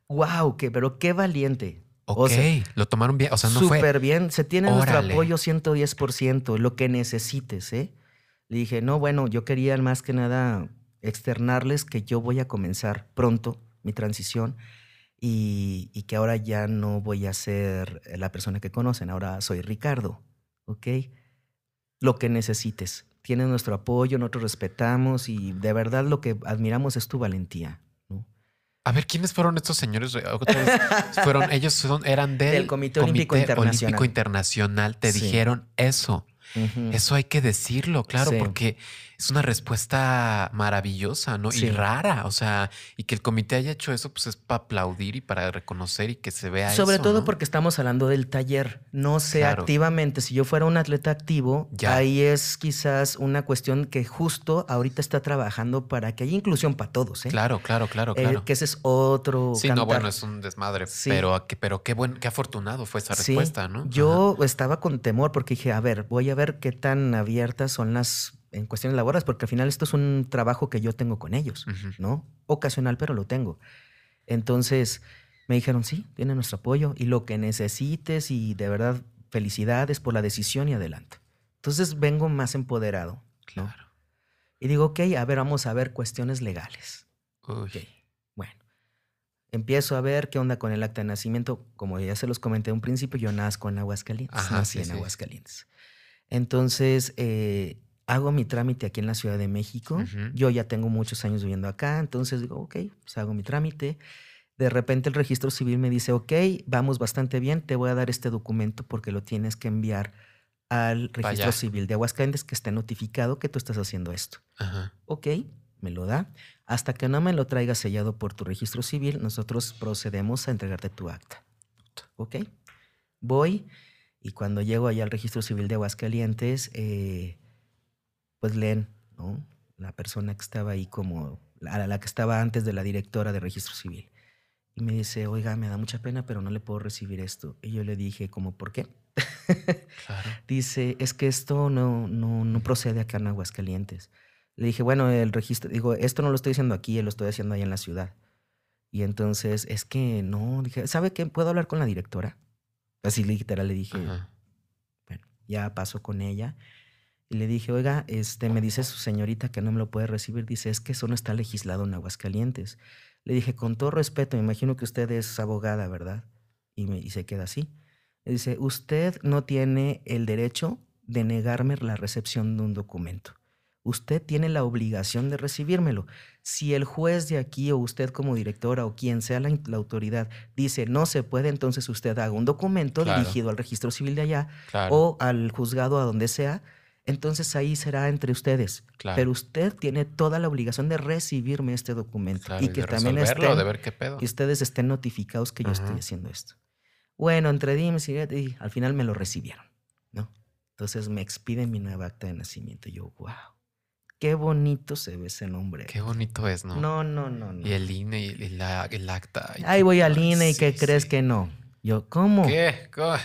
¡Wow! Que, pero qué valiente. Ok, O sea, lo tomaron bien. O sea, no fue. Súper bien. Se tiene nuestro Órale. apoyo 110%, lo que necesites, ¿eh? Le dije, no, bueno, yo quería más que nada externarles que yo voy a comenzar pronto mi transición y, y que ahora ya no voy a ser la persona que conocen, ahora soy Ricardo, ¿ok? Lo que necesites. Tienes nuestro apoyo, nosotros respetamos y de verdad lo que admiramos es tu valentía. ¿no? A ver, ¿quiénes fueron estos señores? Fueron, <laughs> ellos son, eran del, Del Comité Olímpico Internacional. Olímpico Internacional. Te Sí. dijeron eso. Eso hay que decirlo, claro, Sí. porque es una respuesta maravillosa, ¿no? Sí. Y rara. O sea, y que el comité haya hecho eso, pues es para aplaudir y para reconocer y que se vea eso. Sobre todo ¿no? porque estamos hablando del taller. No sé Claro. activamente. Si yo fuera un atleta activo, Ya. ahí es quizás una cuestión que justo ahorita está trabajando para que haya inclusión para todos. ¿eh? Claro, claro, claro, Eh, claro. que ese es otro. Sí, no, bueno, es un desmadre, Sí. pero, pero qué buen, qué afortunado fue esa Sí. respuesta, ¿no? Yo estaba con temor porque dije, a ver, voy a ver qué tan abiertas son las en cuestiones laborales, porque al final esto es un trabajo que yo tengo con ellos. ¿no? Ocasional, pero lo tengo. Entonces me dijeron, sí, tiene nuestro apoyo y lo que necesites y de verdad felicidades por la decisión y adelante. Entonces vengo más empoderado. ¿no? Claro. Y digo, ok, a ver, vamos a ver cuestiones legales. Uy. Ok, bueno. Empiezo a ver qué onda con el acta de nacimiento. Como ya se los comenté en un principio, yo nazco en Aguascalientes. Ajá, nací sí, en sí. Aguascalientes. Entonces, eh, hago mi trámite aquí en la Ciudad de México. Yo ya tengo muchos años viviendo acá, entonces digo, ok, pues hago mi trámite. De repente el registro civil me dice, ok, vamos bastante bien, te voy a dar este documento porque lo tienes que enviar al registro civil de Aguascalientes que esté notificado que tú estás haciendo esto. Ajá. Ok, me lo da. Hasta que no me lo traiga sellado por tu registro civil, nosotros procedemos a entregarte tu acta. Ok, voy y cuando llego allá al registro civil de Aguascalientes, eh, pues leen, ¿no? La persona que estaba ahí como, la, la que estaba antes de la directora de registro civil. Y me dice, oiga, me da mucha pena, pero no le puedo recibir esto. Y yo le dije, ¿cómo por qué? Claro. <laughs> Dice, es que esto no, no, no procede acá en Aguascalientes. Le dije, bueno, el registro, digo, esto no lo estoy haciendo aquí, lo estoy haciendo allá en la ciudad. Y entonces, es que no, dije, ¿sabe qué? ¿Puedo hablar con la directora? Así literal le dije, Ajá. bueno, ya paso con ella. Y le dije, oiga, este, me dice su señorita que no me lo puede recibir. Dice, es que eso no está legislado en Aguascalientes. Le dije, con todo respeto, me imagino que usted es abogada, ¿verdad? Y, me, y se queda así. Le dice, usted no tiene el derecho de negarme la recepción de un documento. Usted tiene la obligación de recibírmelo. Si el juez de aquí o usted como directora o quien sea la, la autoridad dice no se puede, entonces usted haga un documento Claro. dirigido al registro civil de allá Claro. o al juzgado a donde sea, entonces ahí será entre ustedes. Claro. Pero usted tiene toda la obligación de recibirme este documento Claro, y que de también estén, de ver qué pedo. que ustedes estén notificados que yo Ajá. estoy haciendo esto. Bueno, entre dimes y y al final me lo recibieron, ¿no? Entonces me expiden mi nueva acta de nacimiento. Y yo, wow, qué bonito se ve ese nombre. Qué bonito es, ¿no? No, no, no, no. Y el INE y la, el acta. Ahí voy al. INE y ¿qué crees sí. que no? Yo, ¿cómo? ¿Qué? ¿Qué?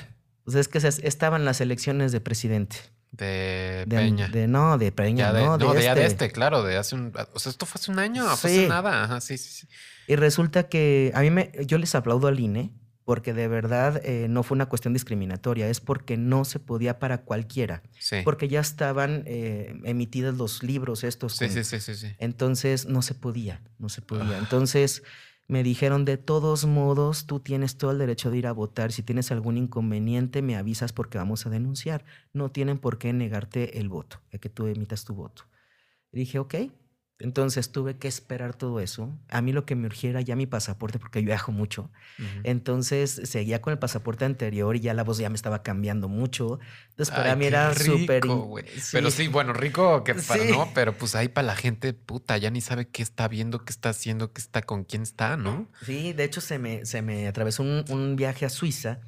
Pues es que estaban las elecciones de presidente. De, De, Peña. de- no, de Peña, de, no, no, de, ya este. de este, claro, de hace un. O sea, esto fue hace un año, fue Sí. hace nada. Ajá, sí, sí, sí. Y resulta que a mí me, yo les aplaudo al INE porque de verdad eh, no fue una cuestión discriminatoria, es porque no se podía para cualquiera, Sí. porque ya estaban eh, emitidos los libros estos. Sí, con- sí, sí, sí, sí. Entonces no se podía, no se podía. Ah. Entonces me dijeron, de todos modos, tú tienes todo el derecho de ir a votar. Si tienes algún inconveniente, me avisas porque vamos a denunciar. No tienen por qué negarte el voto, que tú emitas tu voto. Y dije, ok. Entonces tuve que esperar todo eso. A mí lo que me urgiera ya mi pasaporte, porque yo viajo mucho. Entonces seguía con el pasaporte anterior y ya la voz ya me estaba cambiando mucho. Entonces para Ay, mí era súper... Pero sí, bueno, rico que para Sí. no, pero pues ahí para la gente, puta, ya ni sabe qué está viendo, qué está haciendo, qué está, con quién está, ¿no? Sí, de hecho se me, se me atravesó un, un viaje a Suiza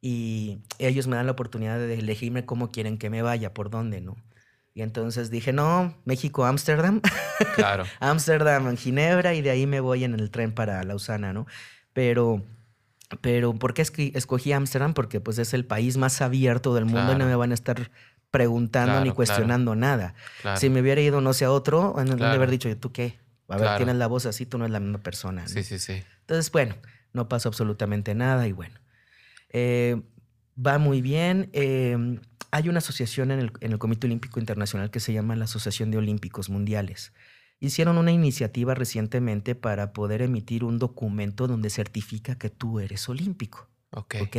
y ellos me dan la oportunidad de elegirme cómo quieren que me vaya, por dónde, ¿no? Y entonces dije, no, México, Ámsterdam. <laughs> Claro. Ámsterdam, Ginebra, y de ahí me voy en el tren para Lausana, ¿no? Pero, pero ¿por qué escogí Ámsterdam? Porque pues es el país más abierto del mundo y no me van a estar preguntando Claro, ni claro. cuestionando nada. Claro. Si me hubiera ido, no sé, a otro, han de haber dicho, ¿tú qué? A ver, tienes la voz así, tú no es la misma persona. ¿no? Sí, sí, sí. Entonces, bueno, no pasó absolutamente nada y bueno, eh, va muy bien. eh, hay una asociación en el, en el Comité Olímpico Internacional que se llama la Asociación de Olímpicos Mundiales. Hicieron una iniciativa recientemente para poder emitir un documento donde certifica que tú eres olímpico. Ok. ¿ok?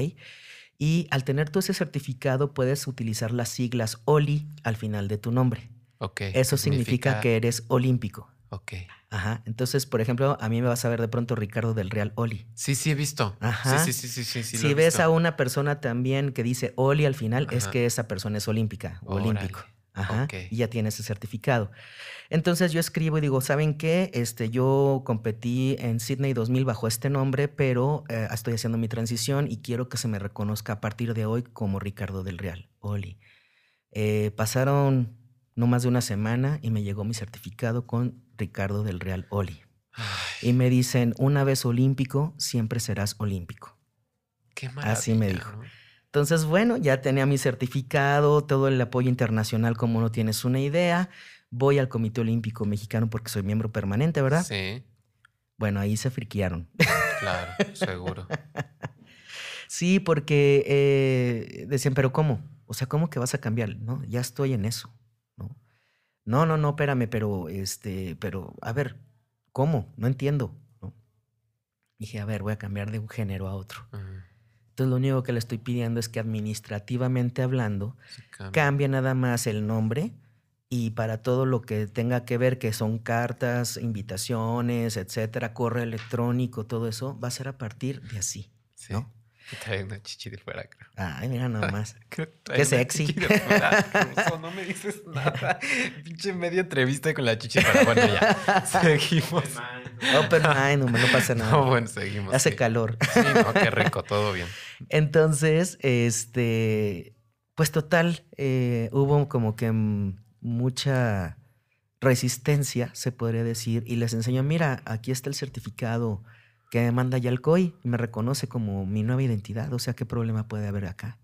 Y al tener tú ese certificado puedes utilizar las siglas OLI al final de tu nombre. Ok. Eso significa que eres olímpico. Ok. Ajá. Entonces, por ejemplo, a mí me vas a ver de pronto Ricardo del Real Oli. Sí, sí, he visto. Ajá. Sí, sí, sí, sí, sí. si ves a una persona también que dice Oli al final, es que esa persona es olímpica o olímpico. Ajá. Y ya tiene ese certificado. Entonces yo escribo y digo, ¿saben qué? Este, yo competí en Sydney 2000 bajo este nombre, pero eh, estoy haciendo mi transición y quiero que se me reconozca a partir de hoy como Ricardo del Real, Oli. Eh, pasaron no más de una semana y me llegó mi certificado con Ricardo del Real, Oli. Ay, Y me dicen, una vez olímpico, siempre serás olímpico. qué. Así me dijo. ¿no? Entonces, bueno, ya tenía mi certificado, todo el apoyo internacional, como no tienes una idea. Voy al Comité Olímpico Mexicano porque soy miembro permanente, ¿verdad? Sí, Bueno, ahí se friquearon. claro, seguro. <laughs> sí, porque eh, decían, pero ¿cómo? O sea, ¿cómo que vas a cambiar? No, ya estoy en eso. No, no, no, espérame, pero, este, pero, a ver, ¿cómo? No entiendo, ¿no? Dije, a ver, voy a cambiar de un género a otro. Entonces, lo único que le estoy pidiendo es que administrativamente hablando, cambia nada más el nombre y para todo lo que tenga que ver, que son cartas, invitaciones, etcétera, correo electrónico, todo eso, va a ser a partir de así, Sí. ¿no? Y trae una chichi de fuera, creo. Ay, mira nada más. <laughs> Creo que trae Qué sexy. chichi de fuera, no me dices <laughs> nada. Pinche media entrevista con la chichi, pero bueno, ya. <laughs> Seguimos. Open mind, hombre, no pasa nada. No, bueno, seguimos. Hace sí. calor. Sí, no, qué rico, todo bien. Entonces, este, pues total, eh, hubo como que mucha resistencia, se podría decir, y les enseñó, mira, aquí está el certificado que me manda ya el COI y me reconoce como mi nueva identidad, o sea, ¿qué problema puede haber acá?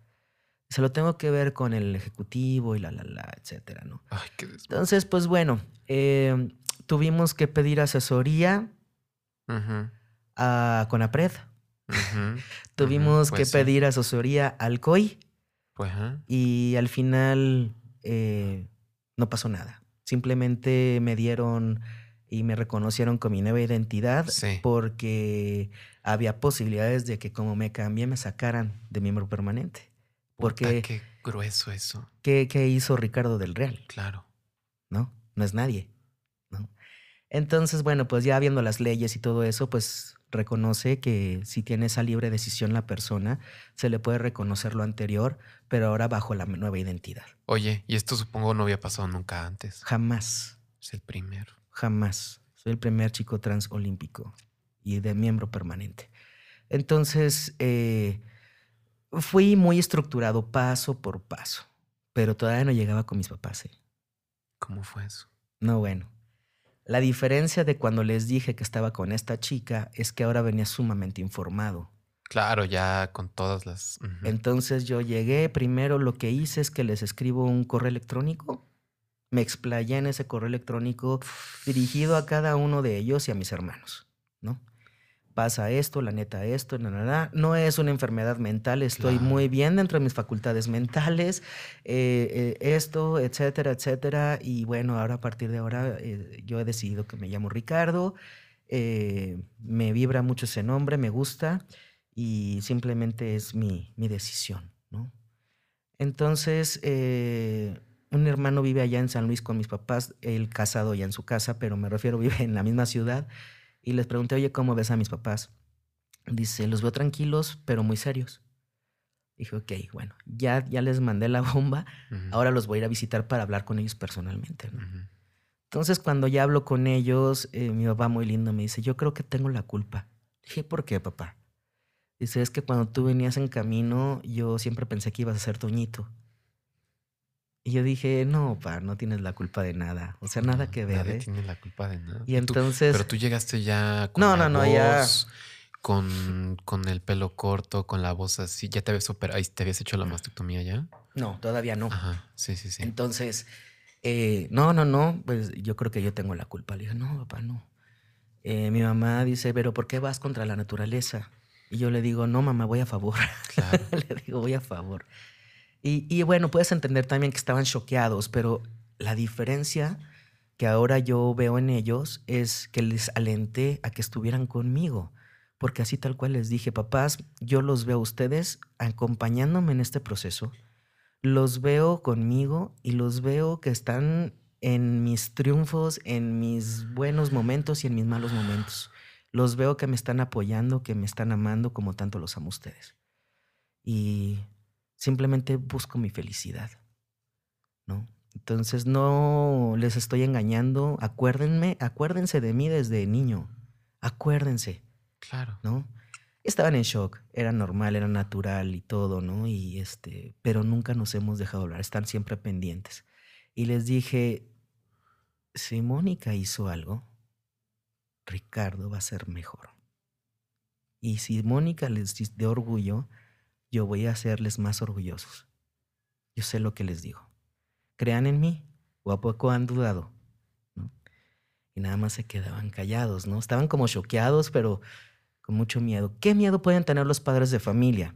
Se lo tengo que ver con el ejecutivo y la, la, la, etcétera, ¿no? Ay, qué. Entonces, pues bueno, eh, tuvimos que pedir asesoría Ujú, a Conapred, <laughs> tuvimos que pues sí. pedir asesoría al COI, Pues, y al final eh, no pasó nada. Simplemente me dieron y me reconocieron con mi nueva identidad Sí. porque había posibilidades de que como me cambié me sacaran de miembro permanente. Porque Puta, qué grueso eso. ¿qué, qué hizo Ricardo del Real? Claro. ¿No? No es nadie. ¿no? Entonces, bueno, pues ya viendo las leyes y todo eso, pues reconoce que si tiene esa libre decisión la persona, se le puede reconocer lo anterior, pero ahora bajo la nueva identidad. Oye, y esto supongo no había pasado nunca antes. Jamás, Es el primero. Jamás. Soy el primer chico trans olímpico y de miembro permanente. Entonces, eh, fui muy estructurado paso por paso, pero todavía no llegaba con mis papás. ¿eh? ¿Cómo fue eso? No, bueno. La diferencia de cuando les dije que estaba con esta chica es que ahora venía sumamente informado. Claro, ya con todas las. Entonces yo llegué, primero lo que hice es que les escribo un correo electrónico. Me explayé en ese correo electrónico dirigido a cada uno de ellos y a mis hermanos, ¿no? Pasa esto, la neta esto, na, na, na. no es una enfermedad mental, estoy Claro. muy bien dentro de mis facultades mentales, eh, eh, esto, etcétera, etcétera. Y bueno, ahora a partir de ahora eh, yo he decidido que me llamo Ricardo, me vibra mucho ese nombre, me gusta y simplemente es mi, mi decisión, ¿no? Entonces, eh, un hermano vive allá en San Luis con mis papás, él casado ya en su casa, pero me refiero, <laughs> vive en la misma ciudad. Y les pregunté, oye, ¿cómo ves a mis papás? Dice, los veo tranquilos, pero muy serios. Dije, ok, bueno, ya, ya les mandé la bomba, ahora los voy a ir a visitar para hablar con ellos personalmente. Entonces, cuando ya hablo con ellos, eh, mi papá muy lindo me dice, yo creo que tengo la culpa. Dije, ¿por qué, papá? Dice, es que cuando tú venías en camino, yo siempre pensé que ibas a ser Toñito. Y yo dije, no, pa, no tienes la culpa de nada. O sea, nada No, que ver. Nadie ¿eh? tiene la culpa de nada. Y tú- entonces, pero tú llegaste ya con No, la no, no, ya- Con, con el pelo corto, con la voz así. ¿Ya te habías operado? ¿Te habías hecho la mastectomía ya? no, todavía no. Ajá, sí, sí, sí. Entonces, eh, no, no, no, pues yo creo que yo tengo la culpa. Le dije, no, papá, no. Eh, mi mamá dice, pero ¿por qué vas contra la naturaleza? Y yo le digo, no, mamá, voy a favor. Claro. <laughs> le digo, voy a favor. Y, bueno, puedes entender también que estaban choqueados, pero la diferencia que ahora yo veo en ellos es que les alenté a que estuvieran conmigo. Porque así tal cual les dije, papás, yo los veo a ustedes acompañándome en este proceso. Los veo conmigo y los veo que están en mis triunfos, en mis buenos momentos y en mis malos momentos. Los veo que me están apoyando, que me están amando como tanto los amo ustedes. Y simplemente busco mi felicidad. ¿No? Entonces no les estoy engañando. Acuérdenme, acuérdense de mí desde niño. Acuérdense. Claro. ¿no? Estaban en shock, era normal, era natural y todo, ¿no? Y este, pero nunca nos hemos dejado hablar, están siempre pendientes. Y les dije, si Mónica hizo algo, Ricardo va a ser mejor. Y si Mónica les de orgullo, yo voy a hacerles más orgullosos. Yo sé lo que les digo. Crean en mí, o a poco han dudado, ¿no? Y nada más se quedaban callados, ¿no? Estaban como choqueados, pero con mucho miedo. ¿Qué miedo pueden tener los padres de familia?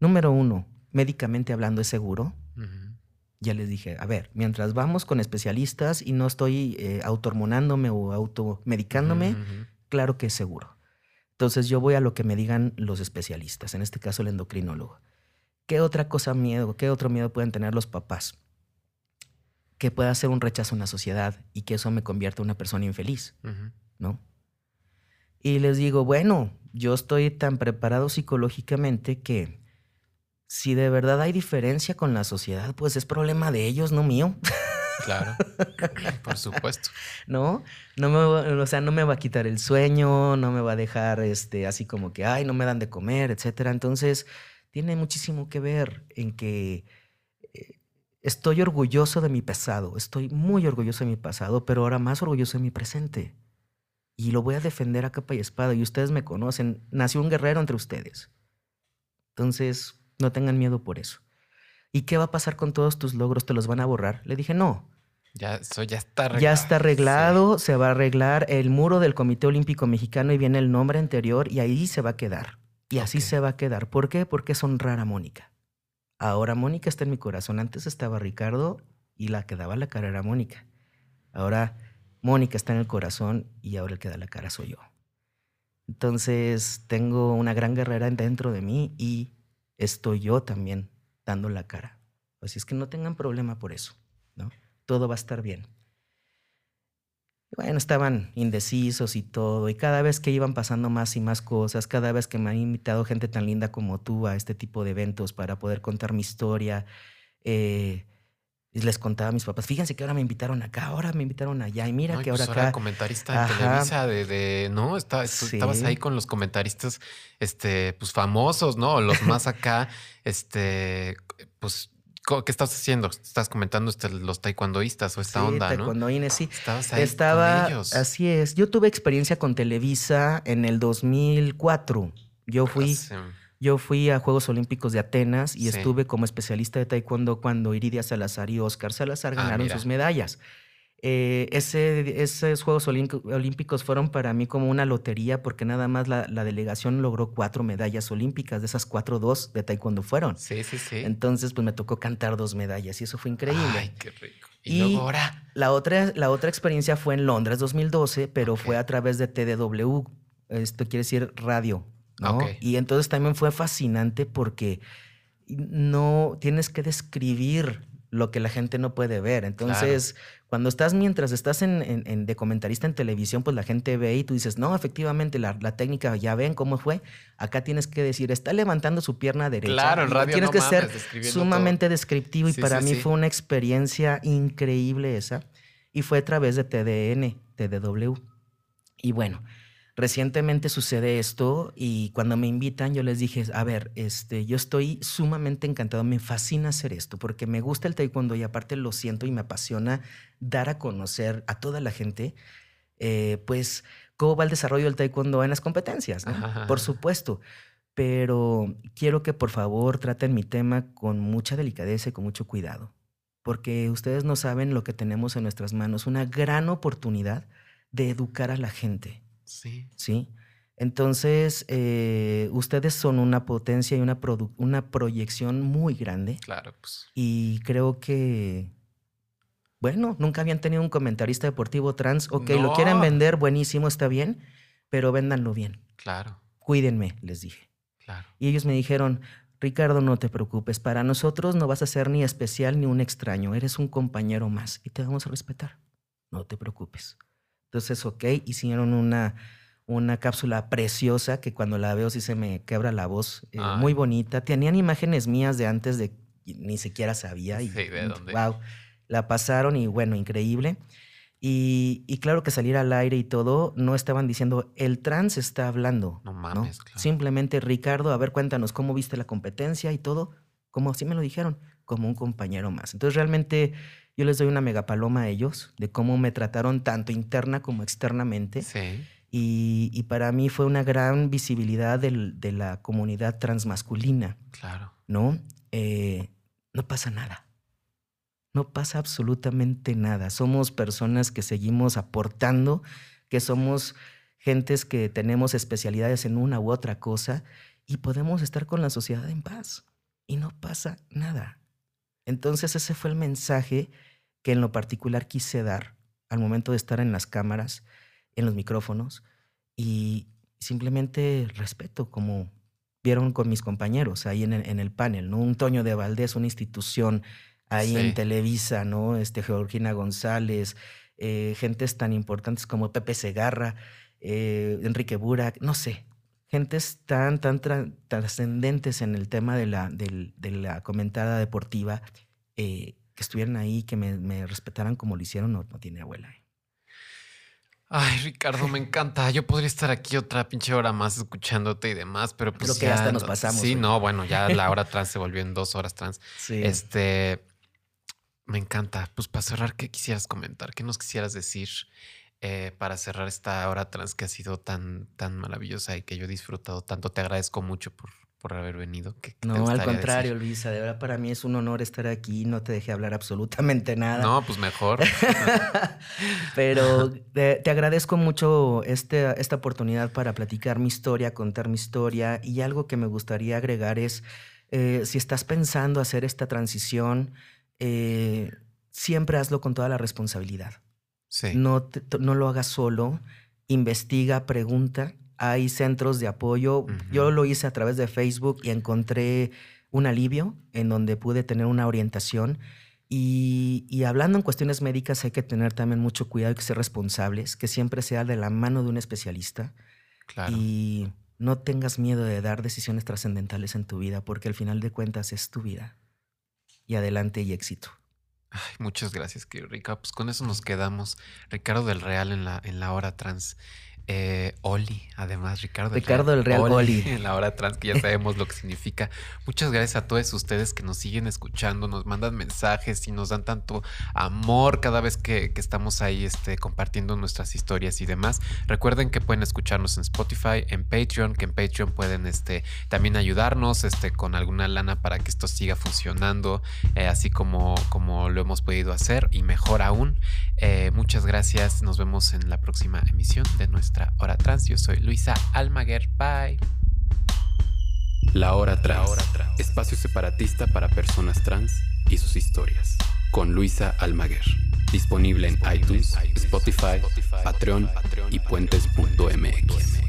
Número uno, médicamente hablando, ¿es seguro? Ya les dije, a ver, mientras vamos con especialistas y no estoy eh, autohormonándome o automedicándome, claro que es seguro. Entonces yo voy a lo que me digan los especialistas, en este caso el endocrinólogo. ¿Qué otra cosa miedo, qué otro miedo pueden tener los papás? Que pueda ser un rechazo en la sociedad y que eso me convierta en una persona infeliz. ¿no? Y les digo, bueno, yo estoy tan preparado psicológicamente que si de verdad hay diferencia con la sociedad, pues es problema de ellos, no mío, <laughs> Claro. Por supuesto. ¿no? No me, o sea, no me va a quitar el sueño, no me va a dejar este, así como que, ay, no me dan de comer, etcétera. Entonces, tiene muchísimo que ver en que eh, estoy orgulloso de mi pasado, estoy muy orgulloso de mi pasado, pero ahora más orgulloso de mi presente. Y lo voy a defender a capa y espada. Y ustedes me conocen. Nació un guerrero entre ustedes. Entonces, no tengan miedo por eso. ¿Y qué va a pasar con todos tus logros? ¿Te los van a borrar? Le dije, no. Ya, eso ya está arreglado. Ya está arreglado, se va a arreglar el muro del Comité Olímpico Mexicano y viene el nombre anterior y ahí se va a quedar. Y así se va a quedar. ¿Por qué? Porque es honrar a Mónica. Ahora Mónica está en mi corazón. Antes estaba Ricardo y la que daba la cara era Mónica. Ahora Mónica está en el corazón y ahora el que da la cara soy yo. Entonces tengo una gran guerrera dentro de mí y estoy yo también dando la cara. Así es que no tengan problema por eso, ¿no? Todo va a estar bien. Y Bueno, estaban indecisos y todo, y cada vez que iban pasando más y más cosas, cada vez que me han invitado gente tan linda como tú a este tipo de eventos para poder contar mi historia, eh, y les contaba a mis papás, fíjense que ahora me invitaron acá, ahora me invitaron allá, y mira No, que pues ahora acá... comentarista en Ajá. Televisa de, de- no, Está- Sí. estabas ahí con los comentaristas, este, pues famosos, ¿no? Los más acá, <laughs> este, pues, ¿qué estás haciendo? Estás comentando este, los taekwondoístas o esta Sí, onda, ¿no? sí. Estabas ahí Estaba, con ellos. así es. Yo tuve experiencia con Televisa en el 2004. Yo fui, yo fui a Juegos Olímpicos de Atenas y Sí. estuve como especialista de taekwondo cuando Iridia Salazar y Oscar Salazar Ah, ganaron mira. sus medallas. Eh, ese, esos Juegos Olímpico- Olímpicos fueron para mí como una lotería porque nada más la, la delegación logró cuatro medallas olímpicas. De esas cuatro, dos de taekwondo fueron. Sí, sí, sí. Entonces, pues me tocó cantar dos medallas y eso fue increíble. Ay, qué rico. Y, Y- luego ahora. La otra, la otra experiencia fue en Londres 2012, pero fue a través de TDW. Esto quiere decir radio. ¿No? Ok. Y entonces también fue fascinante porque no tienes que describir lo que la gente no puede ver. Entonces, cuando estás, mientras estás en, en- en- de comentarista en televisión, pues la gente ve y tú dices, no, efectivamente, la, la técnica, ya ven cómo fue. Acá tienes que decir, está levantando su pierna derecha. Claro, radio Tienes no que mames, ser sumamente descriptivo y Sí, para sí, mí sí. fue una experiencia increíble esa. Y fue a través de TDN, TDW. Y bueno, recientemente sucede esto y cuando me invitan yo les dije, a ver, este, yo estoy sumamente encantado, me fascina hacer esto porque me gusta el taekwondo y aparte lo siento y me apasiona dar a conocer a toda la gente, eh, pues, cómo va el desarrollo del taekwondo en las competencias, Por supuesto. Pero quiero que por favor traten mi tema con mucha delicadeza y con mucho cuidado, porque ustedes no saben lo que tenemos en nuestras manos, una gran oportunidad de educar a la gente Sí. ¿Sí? Entonces, eh, ustedes son una potencia y una, una proyección muy grande. Claro, pues. Y creo que, bueno, nunca habían tenido un comentarista deportivo trans. Ok, lo quieren vender, buenísimo, está bien, pero véndanlo bien. Claro. Cuídenme, les dije. Claro. Y ellos me dijeron, Ricardo, no te preocupes, para nosotros no vas a ser ni especial ni un extraño, eres un compañero más y te vamos a respetar. No te preocupes. Entonces, ok, hicieron una, una cápsula preciosa que cuando la veo sí se me quebra la voz, eh, muy bonita. Tenían imágenes mías de antes de ni siquiera sabía. Y, ¿de dónde? Wow, la pasaron y bueno, increíble. Y, claro que salir al aire y todo, no estaban diciendo, el trans está hablando. No mames, Claro. Simplemente, Ricardo, a ver, cuéntanos cómo viste la competencia y todo. Como así me lo dijeron, como un compañero más. Entonces, realmente yo les doy una megapaloma a ellos de cómo me trataron tanto interna como externamente. Sí. Y, para mí fue una gran visibilidad de la comunidad transmasculina. Claro. ¿No? Eh, no pasa nada. No pasa absolutamente nada. Somos personas que seguimos aportando, que somos gentes que tenemos especialidades en una u otra cosa y podemos estar con la sociedad en paz. Y no pasa nada. Entonces ese fue el mensaje que en lo particular quise dar al momento de estar en las cámaras, en los micrófonos y simplemente respeto, como vieron con mis compañeros ahí en el, panel, ¿no? Un Toño de Valdés, una institución ahí en Televisa, ¿no? Este, Georgina González, eh, gentes tan importantes como Pepe Segarra, eh, Enrique Burak, no sé, gentes tan, tan trascendentes en el tema de la, de la comentada deportiva, eh, que estuvieran ahí, que me, respetaran como lo hicieron, no, tiene abuela. ¿eh? Ay, Ricardo, me encanta. Yo podría estar aquí otra pinche hora más escuchándote y demás, pero pues. Creo que hasta nos pasamos. Sí, no, bueno, ya la hora <laughs> trans se volvió en dos horas trans. Sí. Este. Me encanta. Pues para cerrar, ¿qué quisieras comentar? ¿Qué nos quisieras decir eh, para cerrar esta hora trans que ha sido tan, tan maravillosa y que yo he disfrutado tanto? Te agradezco mucho por, por haber venido. no, al contrario, Luisa, de verdad para mí es un honor estar aquí. No te dejé hablar absolutamente nada. No, pues mejor. <laughs> Pero te, agradezco mucho este, esta oportunidad para platicar mi historia, contar mi historia. Y algo que me gustaría agregar es, eh, si estás pensando hacer esta transición, eh, siempre hazlo con toda la responsabilidad. Sí. No, no lo hagas solo, investiga, pregunta hay centros de apoyo. Yo lo hice a través de Facebook y encontré un alivio en donde pude tener una orientación. Y, hablando en cuestiones médicas hay que tener también mucho cuidado y que ser responsables, que siempre sea de la mano de un especialista. Claro. Y no tengas miedo de dar decisiones trascendentales en tu vida, porque al final de cuentas es tu vida. Y adelante y éxito. Ay, muchas gracias, querido Rica. Pues con eso nos quedamos. Ricardo del Real en la, en la hora trans. Eh, Oli, además, Ricardo. Ricardo del Real Oli, En la hora trans, que ya <laughs> sabemos lo que significa. Muchas gracias a todos ustedes que nos siguen escuchando, nos mandan mensajes y nos dan tanto amor cada vez que, estamos ahí este, compartiendo nuestras historias y demás. Recuerden que pueden escucharnos en Spotify, en Patreon, que en Patreon pueden este, también ayudarnos este, con alguna lana para que esto siga funcionando, eh, así como, como lo hemos podido hacer y mejor aún. Eh, muchas gracias, nos vemos en la próxima emisión de nuestra Hora Trans. Yo soy Luisa Almaguer. Bye. La Hora Trans. Espacio separatista para personas trans y sus historias. Con Luisa Almaguer. Disponible en iTunes, Spotify, Patreon y puentes.mx.